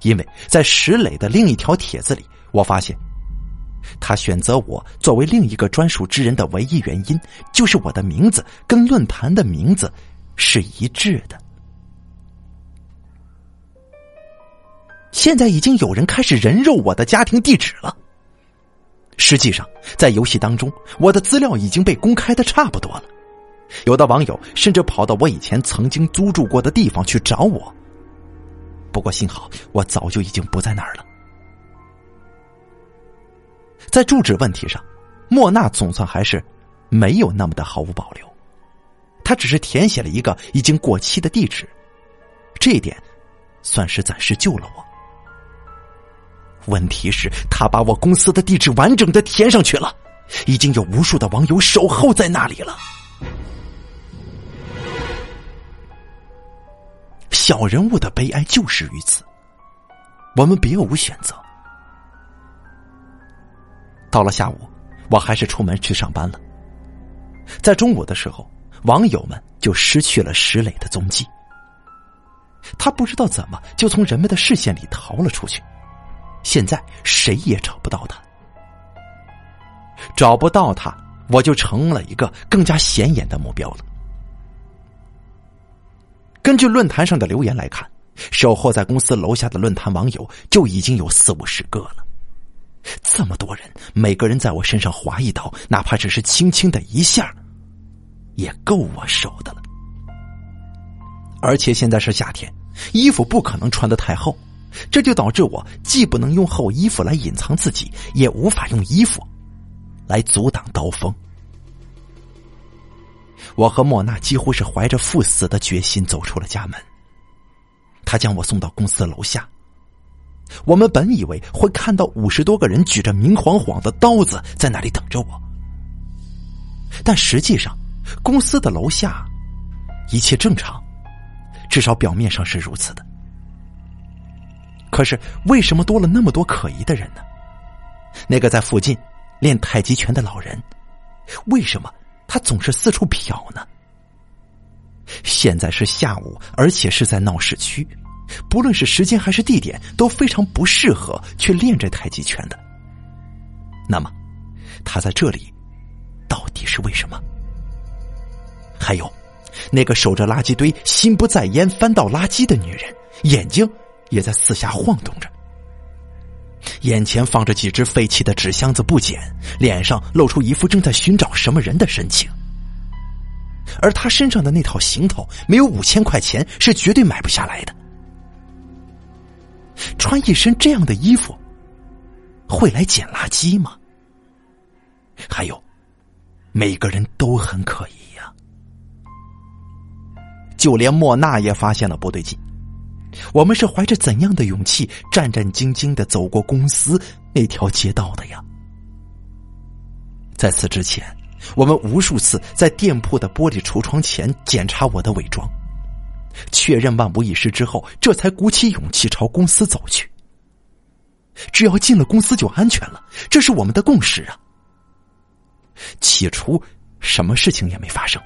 因为在石磊的另一条帖子里，我发现，他选择我作为另一个专属之人的唯一原因，就是我的名字跟论坛的名字是一致的。现在已经有人开始人肉我的家庭地址了。实际上，在游戏当中，我的资料已经被公开的差不多了。有的网友甚至跑到我以前曾经租住过的地方去找我，不过幸好我早就已经不在那儿了。在住址问题上，莫娜总算还是没有那么的毫无保留，他只是填写了一个已经过期的地址，这一点算是暂时救了我。问题是，他把我公司的地址完整的填上去了，已经有无数的网友守候在那里了。小人物的悲哀就是于此，我们别无选择。到了下午，我还是出门去上班了。在中午的时候，网友们就失去了石磊的踪迹。他不知道怎么就从人们的视线里逃了出去，现在谁也找不到他。找不到他，我就成了一个更加显眼的目标了。根据论坛上的留言来看，守候在公司楼下的论坛网友就已经有四五十个了。这么多人，每个人在我身上划一刀，哪怕只是轻轻的一下，也够我受的了。而且现在是夏天，衣服不可能穿的太厚，这就导致我既不能用厚衣服来隐藏自己，也无法用衣服来阻挡刀锋。我和莫娜几乎是怀着赴死的决心走出了家门。他将我送到公司楼下。我们本以为会看到五十多个人举着明晃晃的刀子在那里等着我，但实际上，公司的楼下一切正常，至少表面上是如此的。可是，为什么多了那么多可疑的人呢？那个在附近练太极拳的老人，为什么？他总是四处瞟呢。现在是下午，而且是在闹市区，不论是时间还是地点都非常不适合去练这太极拳的。那么，他在这里到底是为什么？还有，那个守着垃圾堆、心不在焉翻倒垃圾的女人，眼睛也在四下晃动着。眼前放着几只废弃的纸箱子不捡，脸上露出一副正在寻找什么人的神情。而他身上的那套行头，没有五千块钱是绝对买不下来的。穿一身这样的衣服，会来捡垃圾吗？还有，每个人都很可疑呀。就连莫娜也发现了不对劲。我们是怀着怎样的勇气，战战兢兢的走过公司那条街道的呀？在此之前，我们无数次在店铺的玻璃橱窗前检查我的伪装，确认万无一失之后，这才鼓起勇气朝公司走去。只要进了公司就安全了，这是我们的共识啊。起初，什么事情也没发生，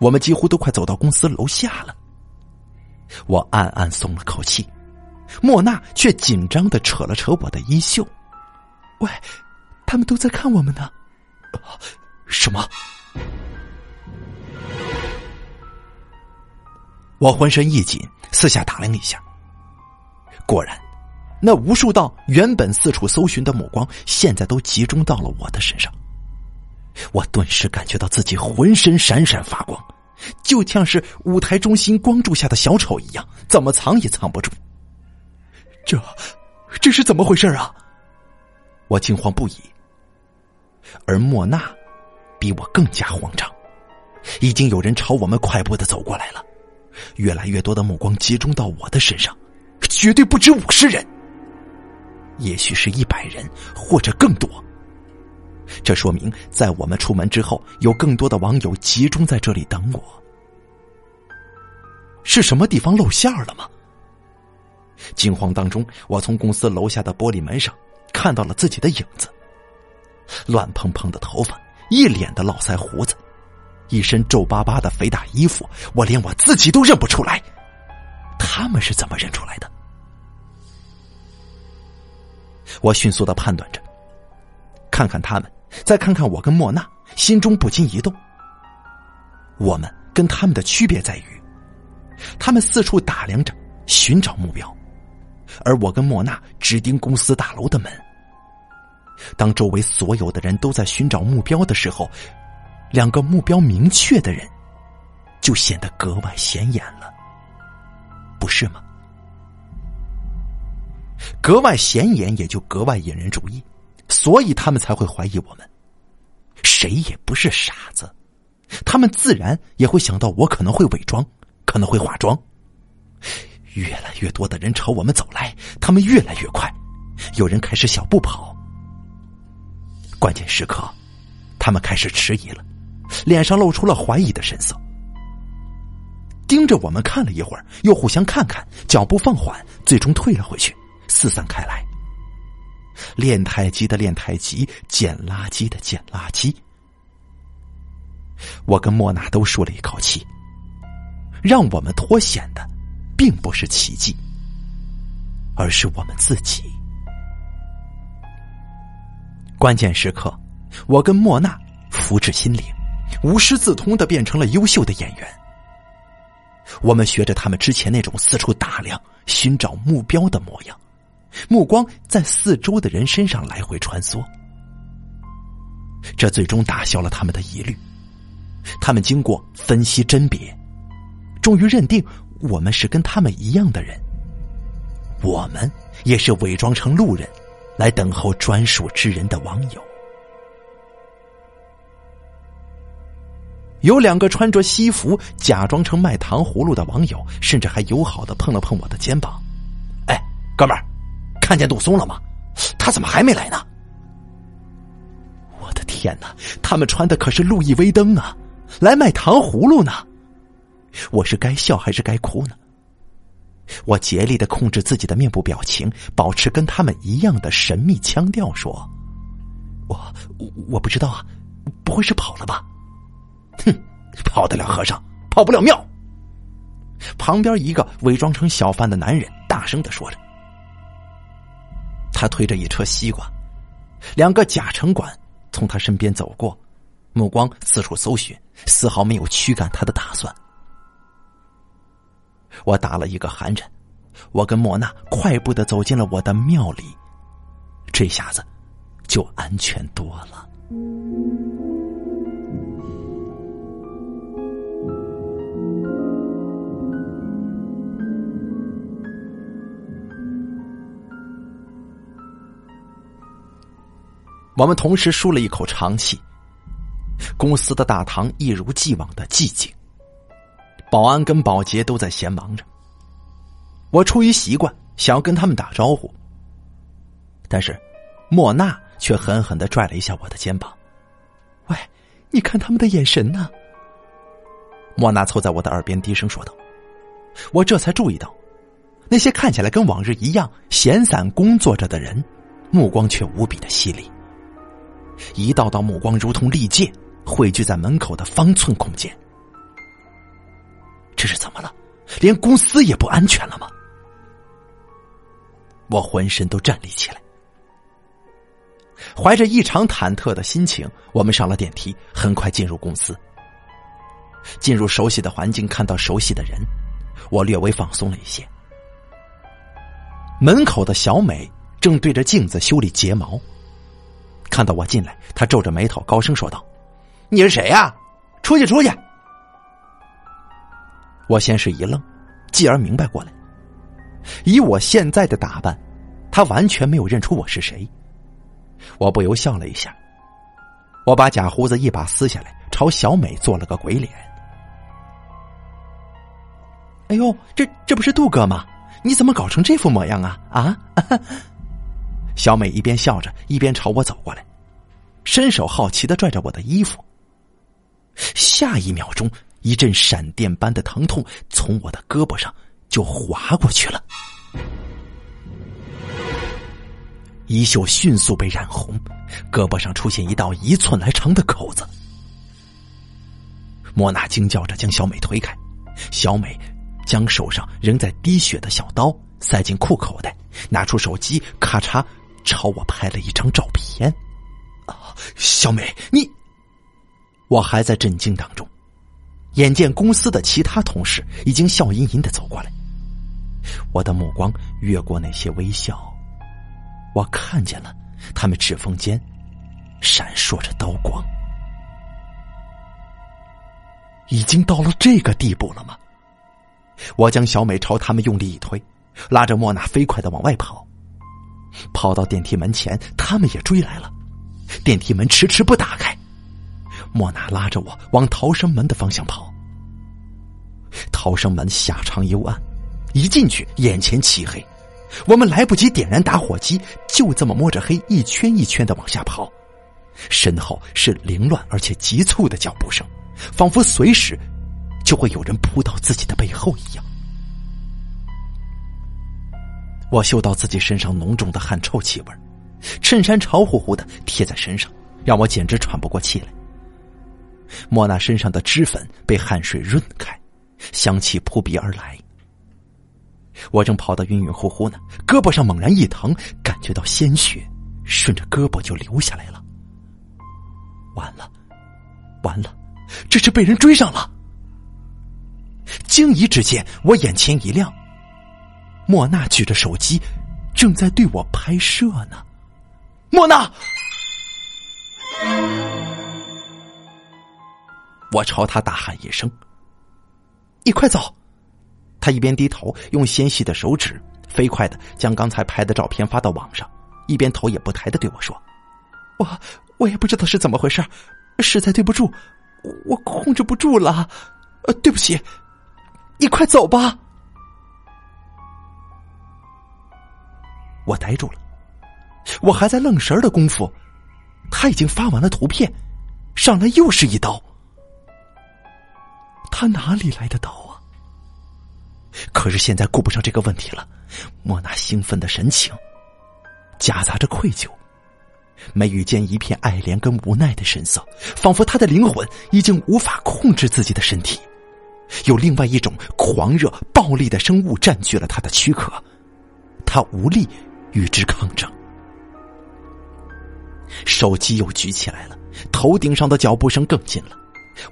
我们几乎都快走到公司楼下了。我暗暗松了口气，莫娜却紧张的扯了扯我的衣袖：“喂，他们都在看我们呢。”“什么？”我浑身一紧，四下打量一下，果然，那无数道原本四处搜寻的目光，现在都集中到了我的身上。我顿时感觉到自己浑身闪闪发光。就像是舞台中心光柱下的小丑一样，怎么藏也藏不住。这，这是怎么回事啊？我惊慌不已。而莫娜比我更加慌张，已经有人朝我们快步的走过来了，越来越多的目光集中到我的身上，绝对不止五十人，也许是一百人或者更多。这说明，在我们出门之后，有更多的网友集中在这里等我。是什么地方露馅了吗？惊慌当中，我从公司楼下的玻璃门上看到了自己的影子，乱蓬蓬的头发，一脸的络腮胡子，一身皱巴巴的肥大衣服，我连我自己都认不出来。他们是怎么认出来的？我迅速的判断着，看看他们。再看看我跟莫娜，心中不禁一动。我们跟他们的区别在于，他们四处打量着，寻找目标，而我跟莫娜指盯公司大楼的门。当周围所有的人都在寻找目标的时候，两个目标明确的人，就显得格外显眼了，不是吗？格外显眼，也就格外引人注意。所以他们才会怀疑我们。谁也不是傻子，他们自然也会想到我可能会伪装，可能会化妆。越来越多的人朝我们走来，他们越来越快，有人开始小步跑。关键时刻，他们开始迟疑了，脸上露出了怀疑的神色，盯着我们看了一会儿，又互相看看，脚步放缓，最终退了回去，四散开来。练太极的练太极，捡垃圾的捡垃圾。我跟莫娜都舒了一口气。让我们脱险的，并不是奇迹，而是我们自己。关键时刻，我跟莫娜福至心灵，无师自通的变成了优秀的演员。我们学着他们之前那种四处打量、寻找目标的模样。目光在四周的人身上来回穿梭，这最终打消了他们的疑虑。他们经过分析甄别，终于认定我们是跟他们一样的人。我们也是伪装成路人，来等候专属之人的网友。有两个穿着西服、假装成卖糖葫芦的网友，甚至还友好的碰了碰我的肩膀：“哎，哥们儿。”看见杜松了吗？他怎么还没来呢？我的天哪！他们穿的可是路易威登啊，来卖糖葫芦呢。我是该笑还是该哭呢？我竭力的控制自己的面部表情，保持跟他们一样的神秘腔调，说：“我我不知道啊，不会是跑了吧？”哼，跑得了和尚跑不了庙。旁边一个伪装成小贩的男人大声的说着。他推着一车西瓜，两个假城管从他身边走过，目光四处搜寻，丝毫没有驱赶他的打算。我打了一个寒颤，我跟莫娜快步的走进了我的庙里，这下子就安全多了。我们同时舒了一口长气。公司的大堂一如既往的寂静，保安跟保洁都在闲忙着。我出于习惯，想要跟他们打招呼，但是莫娜却狠狠的拽了一下我的肩膀：“喂，你看他们的眼神呢？”莫娜凑在我的耳边低声说道。我这才注意到，那些看起来跟往日一样闲散工作着的人，目光却无比的犀利。一道道目光如同利剑，汇聚在门口的方寸空间。这是怎么了？连公司也不安全了吗？我浑身都站立起来，怀着异常忐忑的心情，我们上了电梯，很快进入公司。进入熟悉的环境，看到熟悉的人。我略微放松了一些。门口的小美正对着镜子修理睫毛，看到我进来，他皱着眉头，高声说道：“你是谁呀？出去，出去！”我先是一愣，继而明白过来，以我现在的打扮，他完全没有认出我是谁。我不由笑了一下，我把假胡子一把撕下来，朝小美做了个鬼脸。哎呦，这这不是杜哥吗？你怎么搞成这副模样啊？啊！小美一边笑着，一边朝我走过来，伸手好奇的拽着我的衣服。下一秒钟，一阵闪电般的疼痛从我的胳膊上就划过去了，衣袖迅速被染红，胳膊上出现一道一寸来长的口子。莫娜惊叫着将小美推开，小美。将手上仍在滴血的小刀塞进裤口袋，拿出手机，咔嚓朝我拍了一张照片。啊，小美，你……我还在震惊当中，眼见公司的其他同事已经笑吟吟的走过来，我的目光越过那些微笑，我看见了他们指缝间闪烁着刀光。已经到了这个地步了吗？我将小美朝他们用力一推，拉着莫娜飞快的往外跑。跑到电梯门前，他们也追来了。电梯门迟迟不打开，莫娜拉着我往逃生门的方向跑。逃生门狭长幽暗，一进去眼前漆黑，我们来不及点燃打火机，就这么摸着黑一圈一圈的往下跑。身后是凌乱而且急促的脚步声，仿佛随时。就会有人扑到自己的背后一样。我嗅到自己身上浓重的汗臭气味，衬衫潮乎乎的贴在身上，让我简直喘不过气来。莫娜身上的脂粉被汗水润开，香气扑鼻而来。我正跑得晕晕乎乎呢，胳膊上猛然一疼，感觉到鲜血顺着胳膊就流下来了。完了，完了，这是被人追上了！惊疑之间，我眼前一亮。莫娜举着手机，正在对我拍摄呢。莫娜，我朝他大喊一声：“你快走！”他一边低头，用纤细的手指飞快的将刚才拍的照片发到网上，一边头也不抬的对我说：“我我也不知道是怎么回事，实在对不住，我控制不住了，呃，对不起。”你快走吧！我呆住了，我还在愣神的功夫，他已经发完了图片，上来又是一刀。他哪里来的刀啊？可是现在顾不上这个问题了。莫娜兴奋的神情，夹杂着愧疚，眉宇间一片爱怜跟无奈的神色，仿佛他的灵魂已经无法控制自己的身体。有另外一种狂热、暴力的生物占据了他的躯壳，他无力与之抗争。手机又举起来了，头顶上的脚步声更近了。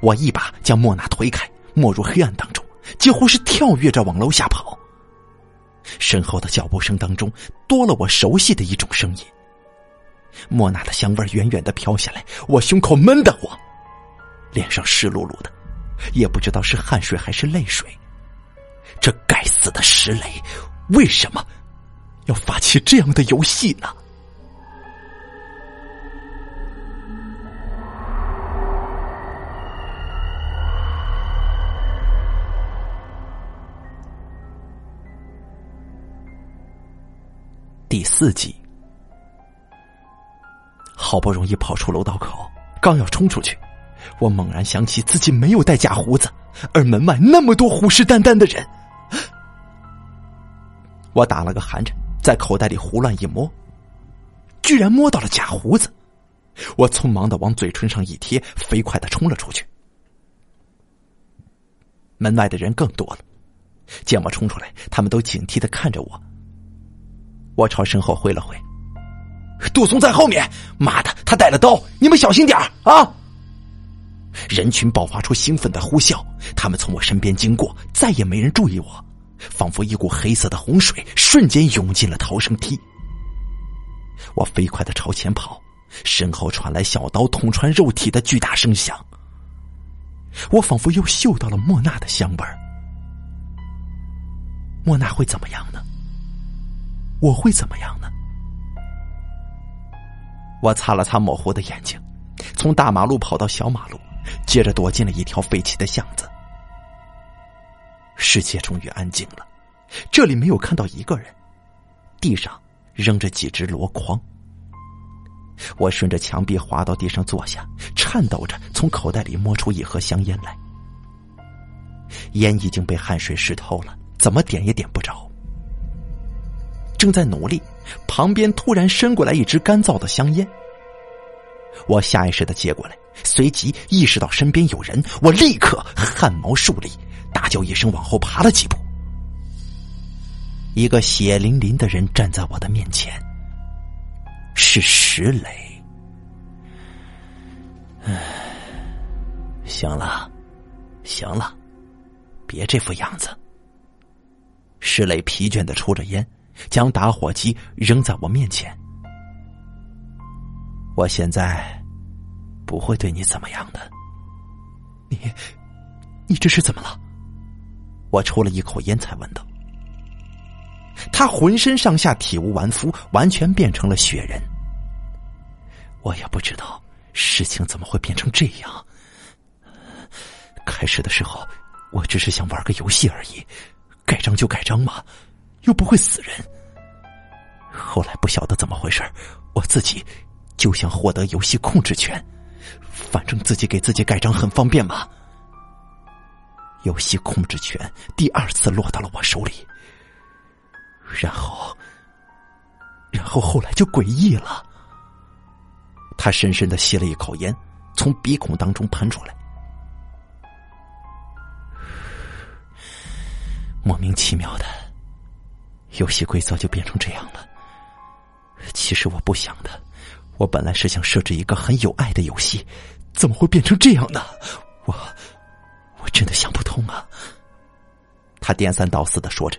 我一把将莫娜推开，没入黑暗当中，几乎是跳跃着往楼下跑。身后的脚步声当中多了我熟悉的一种声音。莫娜的香味远远的飘下来，我胸口闷得慌，脸上湿漉漉的。也不知道是汗水还是泪水，这该死的石磊为什么发起这样的游戏呢？第四集。好不容易跑出楼道口刚要冲出去我猛然想起自己没有带假胡子而门外那么多虎视眈眈的人。我打了个寒颤在口袋里胡乱一摸，居然摸到了假胡子。我匆忙的往嘴唇上一贴，飞快的冲了出去。门外的人更多了，见我冲出来，他们都警惕的看着我。我朝身后挥了挥，杜松在后面。妈的，他带了刀，你们小心点啊！人群爆发出兴奋的呼啸，他们从我身边经过，再也没人注意我，仿佛一股黑色的洪水瞬间涌进了逃生梯。我飞快的朝前跑。身后传来小刀捅穿肉体的巨大声响，我仿佛又嗅到了莫娜的香味儿。莫娜会怎么样呢？我会怎么样呢？我擦了擦模糊的眼睛，从大马路跑到小马路，接着躲进了一条废弃的巷子。世界终于安静了，这里没有看到一个人，地上扔着几只箩筐。我顺着墙壁滑到地上坐下，颤抖着从口袋里摸出一盒香烟来。烟已经被汗水湿透了，怎么点也点不着。正在努力，旁边突然伸过来一支干燥的香烟。我下意识的接过来，随即意识到身边有人，我立刻汗毛竖立，叫一声往后爬了几步。一个血淋淋的人站在我的面前。是石磊。唉，行了，行了，别这副样子。石磊疲倦的抽着烟，将打火机扔在我面前。我现在不会对你怎么样的。你，你这是怎么了？我抽了一口烟才问道。他浑身上下体无完肤，完全变成了雪人。我也不知道事情怎么会变成这样。开始的时候，我只是想玩个游戏而已，盖章就盖章嘛，又不会死人。后来不晓得怎么回事，我自己就想获得游戏控制权，反正自己给自己盖章很方便嘛。游戏控制权第二次落到了我手里。然后，然后后来就诡异了。他深深的吸了一口烟，从鼻孔当中喷出来。莫名其妙的，游戏规则就变成这样了。其实我不想的，我本来是想设置一个很有爱的游戏，怎么会变成这样呢？我，我真的想不通啊！他颠三倒四的说着。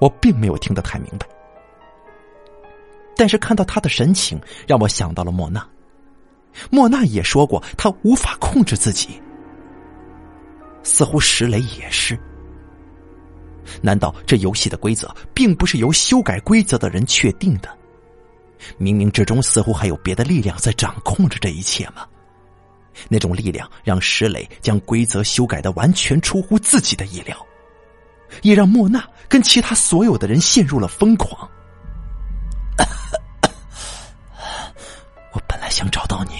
我并没有听得太明白，但是看到他的神情，让我想到了莫娜。莫娜也说过，她无法控制自己。似乎石磊也是。难道这游戏的规则并不是由修改规则的人确定的？冥冥之中，似乎还有别的力量在掌控着这一切吗？那种力量让石磊将规则修改的完全出乎自己的意料。也让莫娜跟其他所有的人陷入了疯狂。我本来想找到你，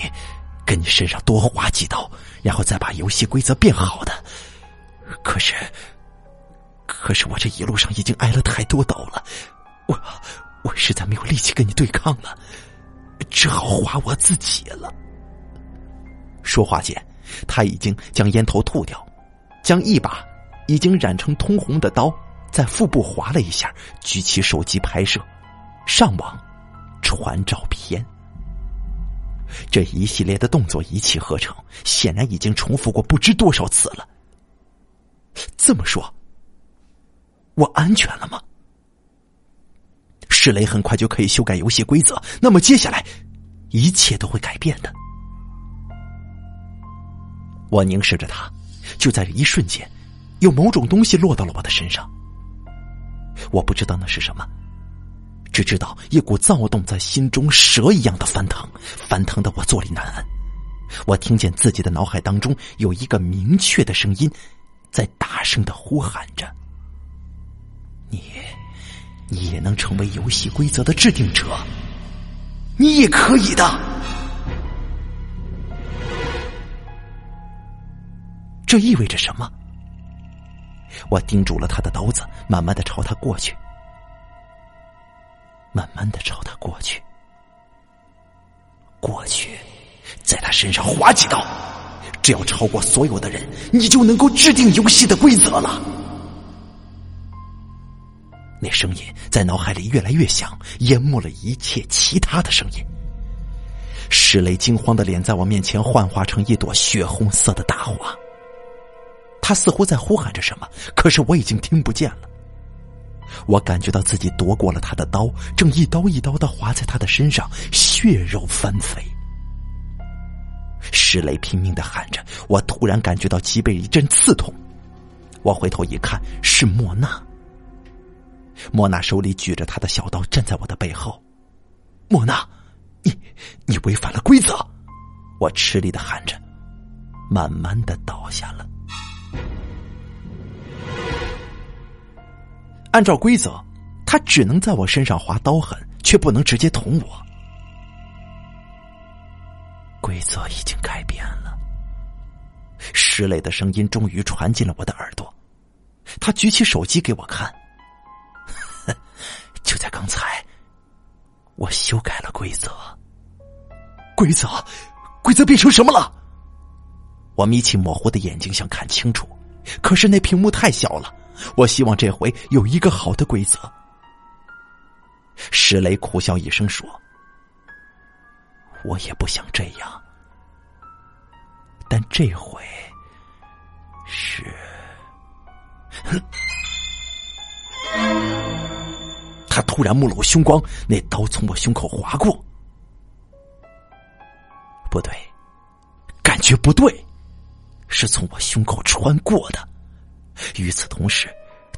跟你身上多划几刀，然后再把游戏规则变好的。可是，可是我这一路上已经挨了太多刀了，我我实在没有力气跟你对抗了，只好划我自己了。说话间，他已经将烟头吐掉，将一把。已经染成通红的刀，在腹部划了一下，举起手机拍摄，上网，传照片。这一系列的动作一气呵成，显然已经重复过不知多少次了。这么说，我安全了吗？石雷很快就可以修改游戏规则，那么接下来，一切都会改变的。我凝视着他，就在这一瞬间。有某种东西落到了我的身上，我不知道那是什么，只知道一股躁动在心中蛇一样的翻腾，翻腾的我坐立难安。我听见自己的脑海当中有一个明确的声音，在大声的呼喊着：“你，你也能成为游戏规则的制定者，你也可以的。这意味着什么？我盯住了他的刀子，慢慢的朝他过去，慢慢的朝他过去，过去，在他身上划几刀，只要超过所有的人，你就能够制定游戏的规则了。那声音在脑海里越来越响，淹没了一切其他的声音。石雷惊慌的脸在我面前幻化成一朵血红色的大花。他似乎在呼喊着什么，可是我已经听不见了。我感觉到自己夺过了他的刀，正一刀一刀的划在他的身上，血肉翻飞。石雷拼命的喊着，我突然感觉到脊背一阵刺痛。我回头一看，是莫娜。莫娜手里举着他的小刀，站在我的背后。莫娜，你你违反了规则！我吃力的喊着，慢慢的倒下了。按照规则，他只能在我身上划刀痕，却不能直接捅我。规则已经改变了。石磊的声音终于传进了我的耳朵，他举起手机给我看。就在刚才，我修改了规则。规则，规则变成什么了？我眯起模糊的眼睛想看清楚，可是那屏幕太小了。我希望这回有一个好的规则。石雷苦笑一声说：“我也不想这样，但这回是……”他突然目露凶光，那刀从我胸口划过。不对，感觉不对，是从我胸口穿过的。与此同时，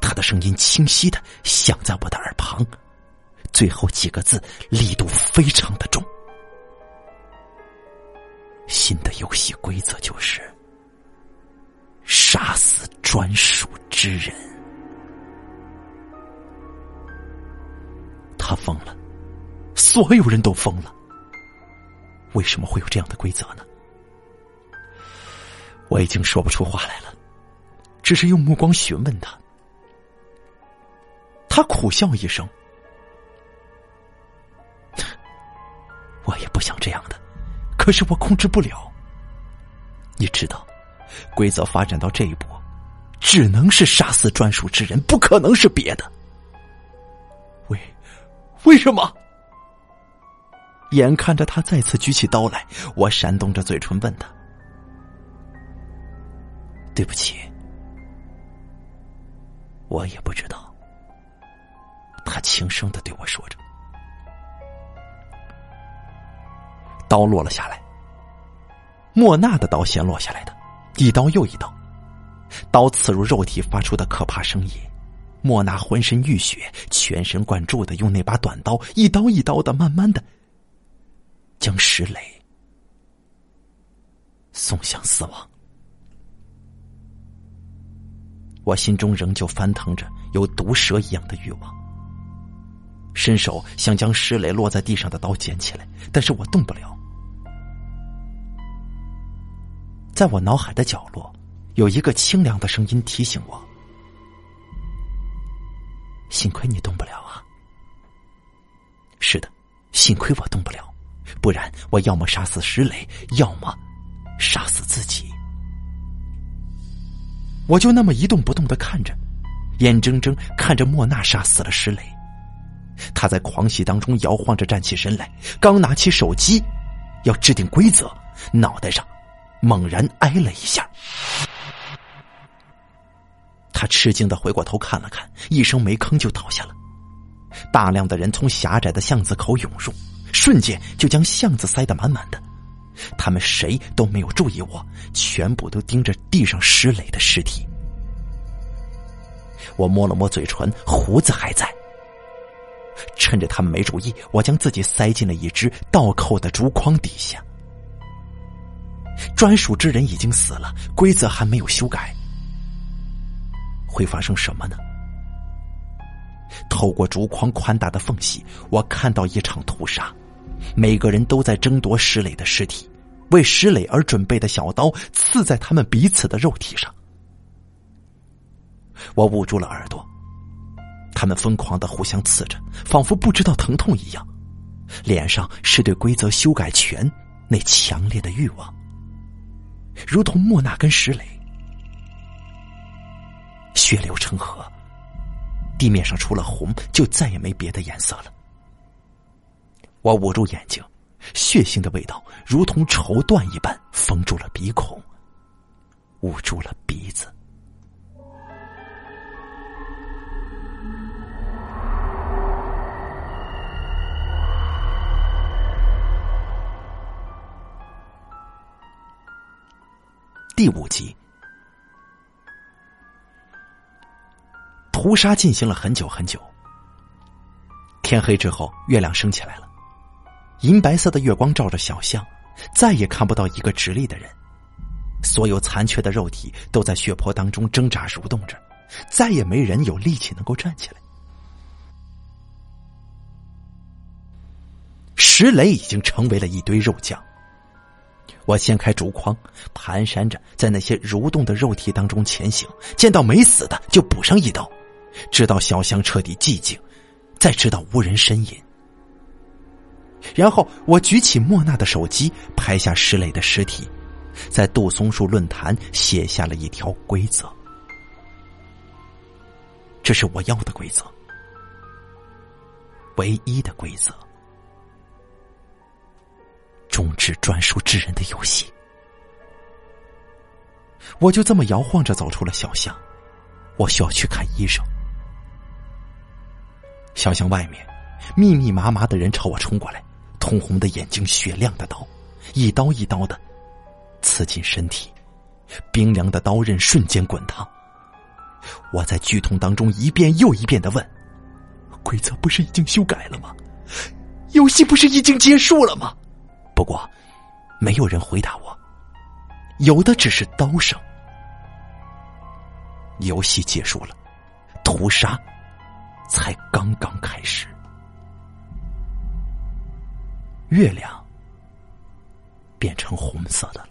他的声音清晰的响在我的耳旁，最后几个字力度非常的重。新的游戏规则就是杀死专属之人。他疯了，所有人都疯了。为什么会有这样的规则呢？我已经说不出话来了。只是用目光询问他，他苦笑一声：“我也不想这样的，可是我控制不了。你知道，规则发展到这一步，只能是杀死专属之人，不可能是别的。为为什么？”眼看着他再次举起刀来，我闪动着嘴唇问他：“对不起。”我也不知道，他轻声的对我说着。刀落了下来，莫娜的刀先落下来的，一刀又一刀，刀刺入肉体发出的可怕声音。莫娜浑身浴血，全神贯注的用那把短刀一刀一刀的，慢慢的将石磊送向死亡。我心中仍旧翻腾着有毒蛇一样的欲望，伸手想将石磊落在地上的刀捡起来，但是我动不了。在我脑海的角落，有一个清凉的声音提醒我：“幸亏你动不了啊！”是的，幸亏我动不了，不然我要么杀死石磊，要么杀死自己。我就那么一动不动的看着，眼睁睁看着莫娜杀死了石磊。他在狂喜当中摇晃着站起身来，刚拿起手机要制定规则，脑袋上猛然挨了一下。他吃惊的回过头看了看，一声没吭就倒下了。大量的人从狭窄的巷子口涌入，瞬间就将巷子塞得满满的。他们谁都没有注意我，全部都盯着地上石磊的尸体。我摸了摸嘴唇，胡子还在。趁着他们没注意，我将自己塞进了一只倒扣的竹筐底下。专属之人已经死了，规则还没有修改，会发生什么呢？透过竹筐宽大的缝隙，我看到一场屠杀，每个人都在争夺石磊的尸体，为石磊而准备的小刀刺在他们彼此的肉体上。我捂住了耳朵，他们疯狂的互相刺着，仿佛不知道疼痛一样，脸上是对规则修改权那强烈的欲望，如同莫娜跟石磊，血流成河。地面上除了红，就再也没别的颜色了。我捂住眼睛，血腥的味道如同绸缎一般封住了鼻孔，捂住了鼻子。第五集。屠杀进行了很久很久。天黑之后，月亮升起来了，银白色的月光照着小巷，再也看不到一个直立的人，所有残缺的肉体都在血泊当中挣扎蠕动着，再也没人有力气能够站起来。石磊已经成为了一堆肉酱。我掀开竹筐，蹒跚着在那些蠕动的肉体当中前行，见到没死的就补上一刀。直到小巷彻底寂静，再直到无人呻吟。然后我举起莫娜的手机，拍下石磊的尸体，在杜松树论坛写下了一条规则。这是我要的规则，唯一的规则，终止专属之人的游戏。我就这么摇晃着走出了小巷，我需要去看医生。小巷外面，密密麻麻的人朝我冲过来，通红的眼睛，雪亮的刀，一刀一刀的刺进身体，冰凉的刀刃瞬间滚烫。我在剧痛当中一遍又一遍的问：“规则不是已经修改了吗？游戏不是已经结束了吗？”不过，没有人回答我，有的只是刀声。游戏结束了，屠杀。才刚刚开始，月亮变成红色的了。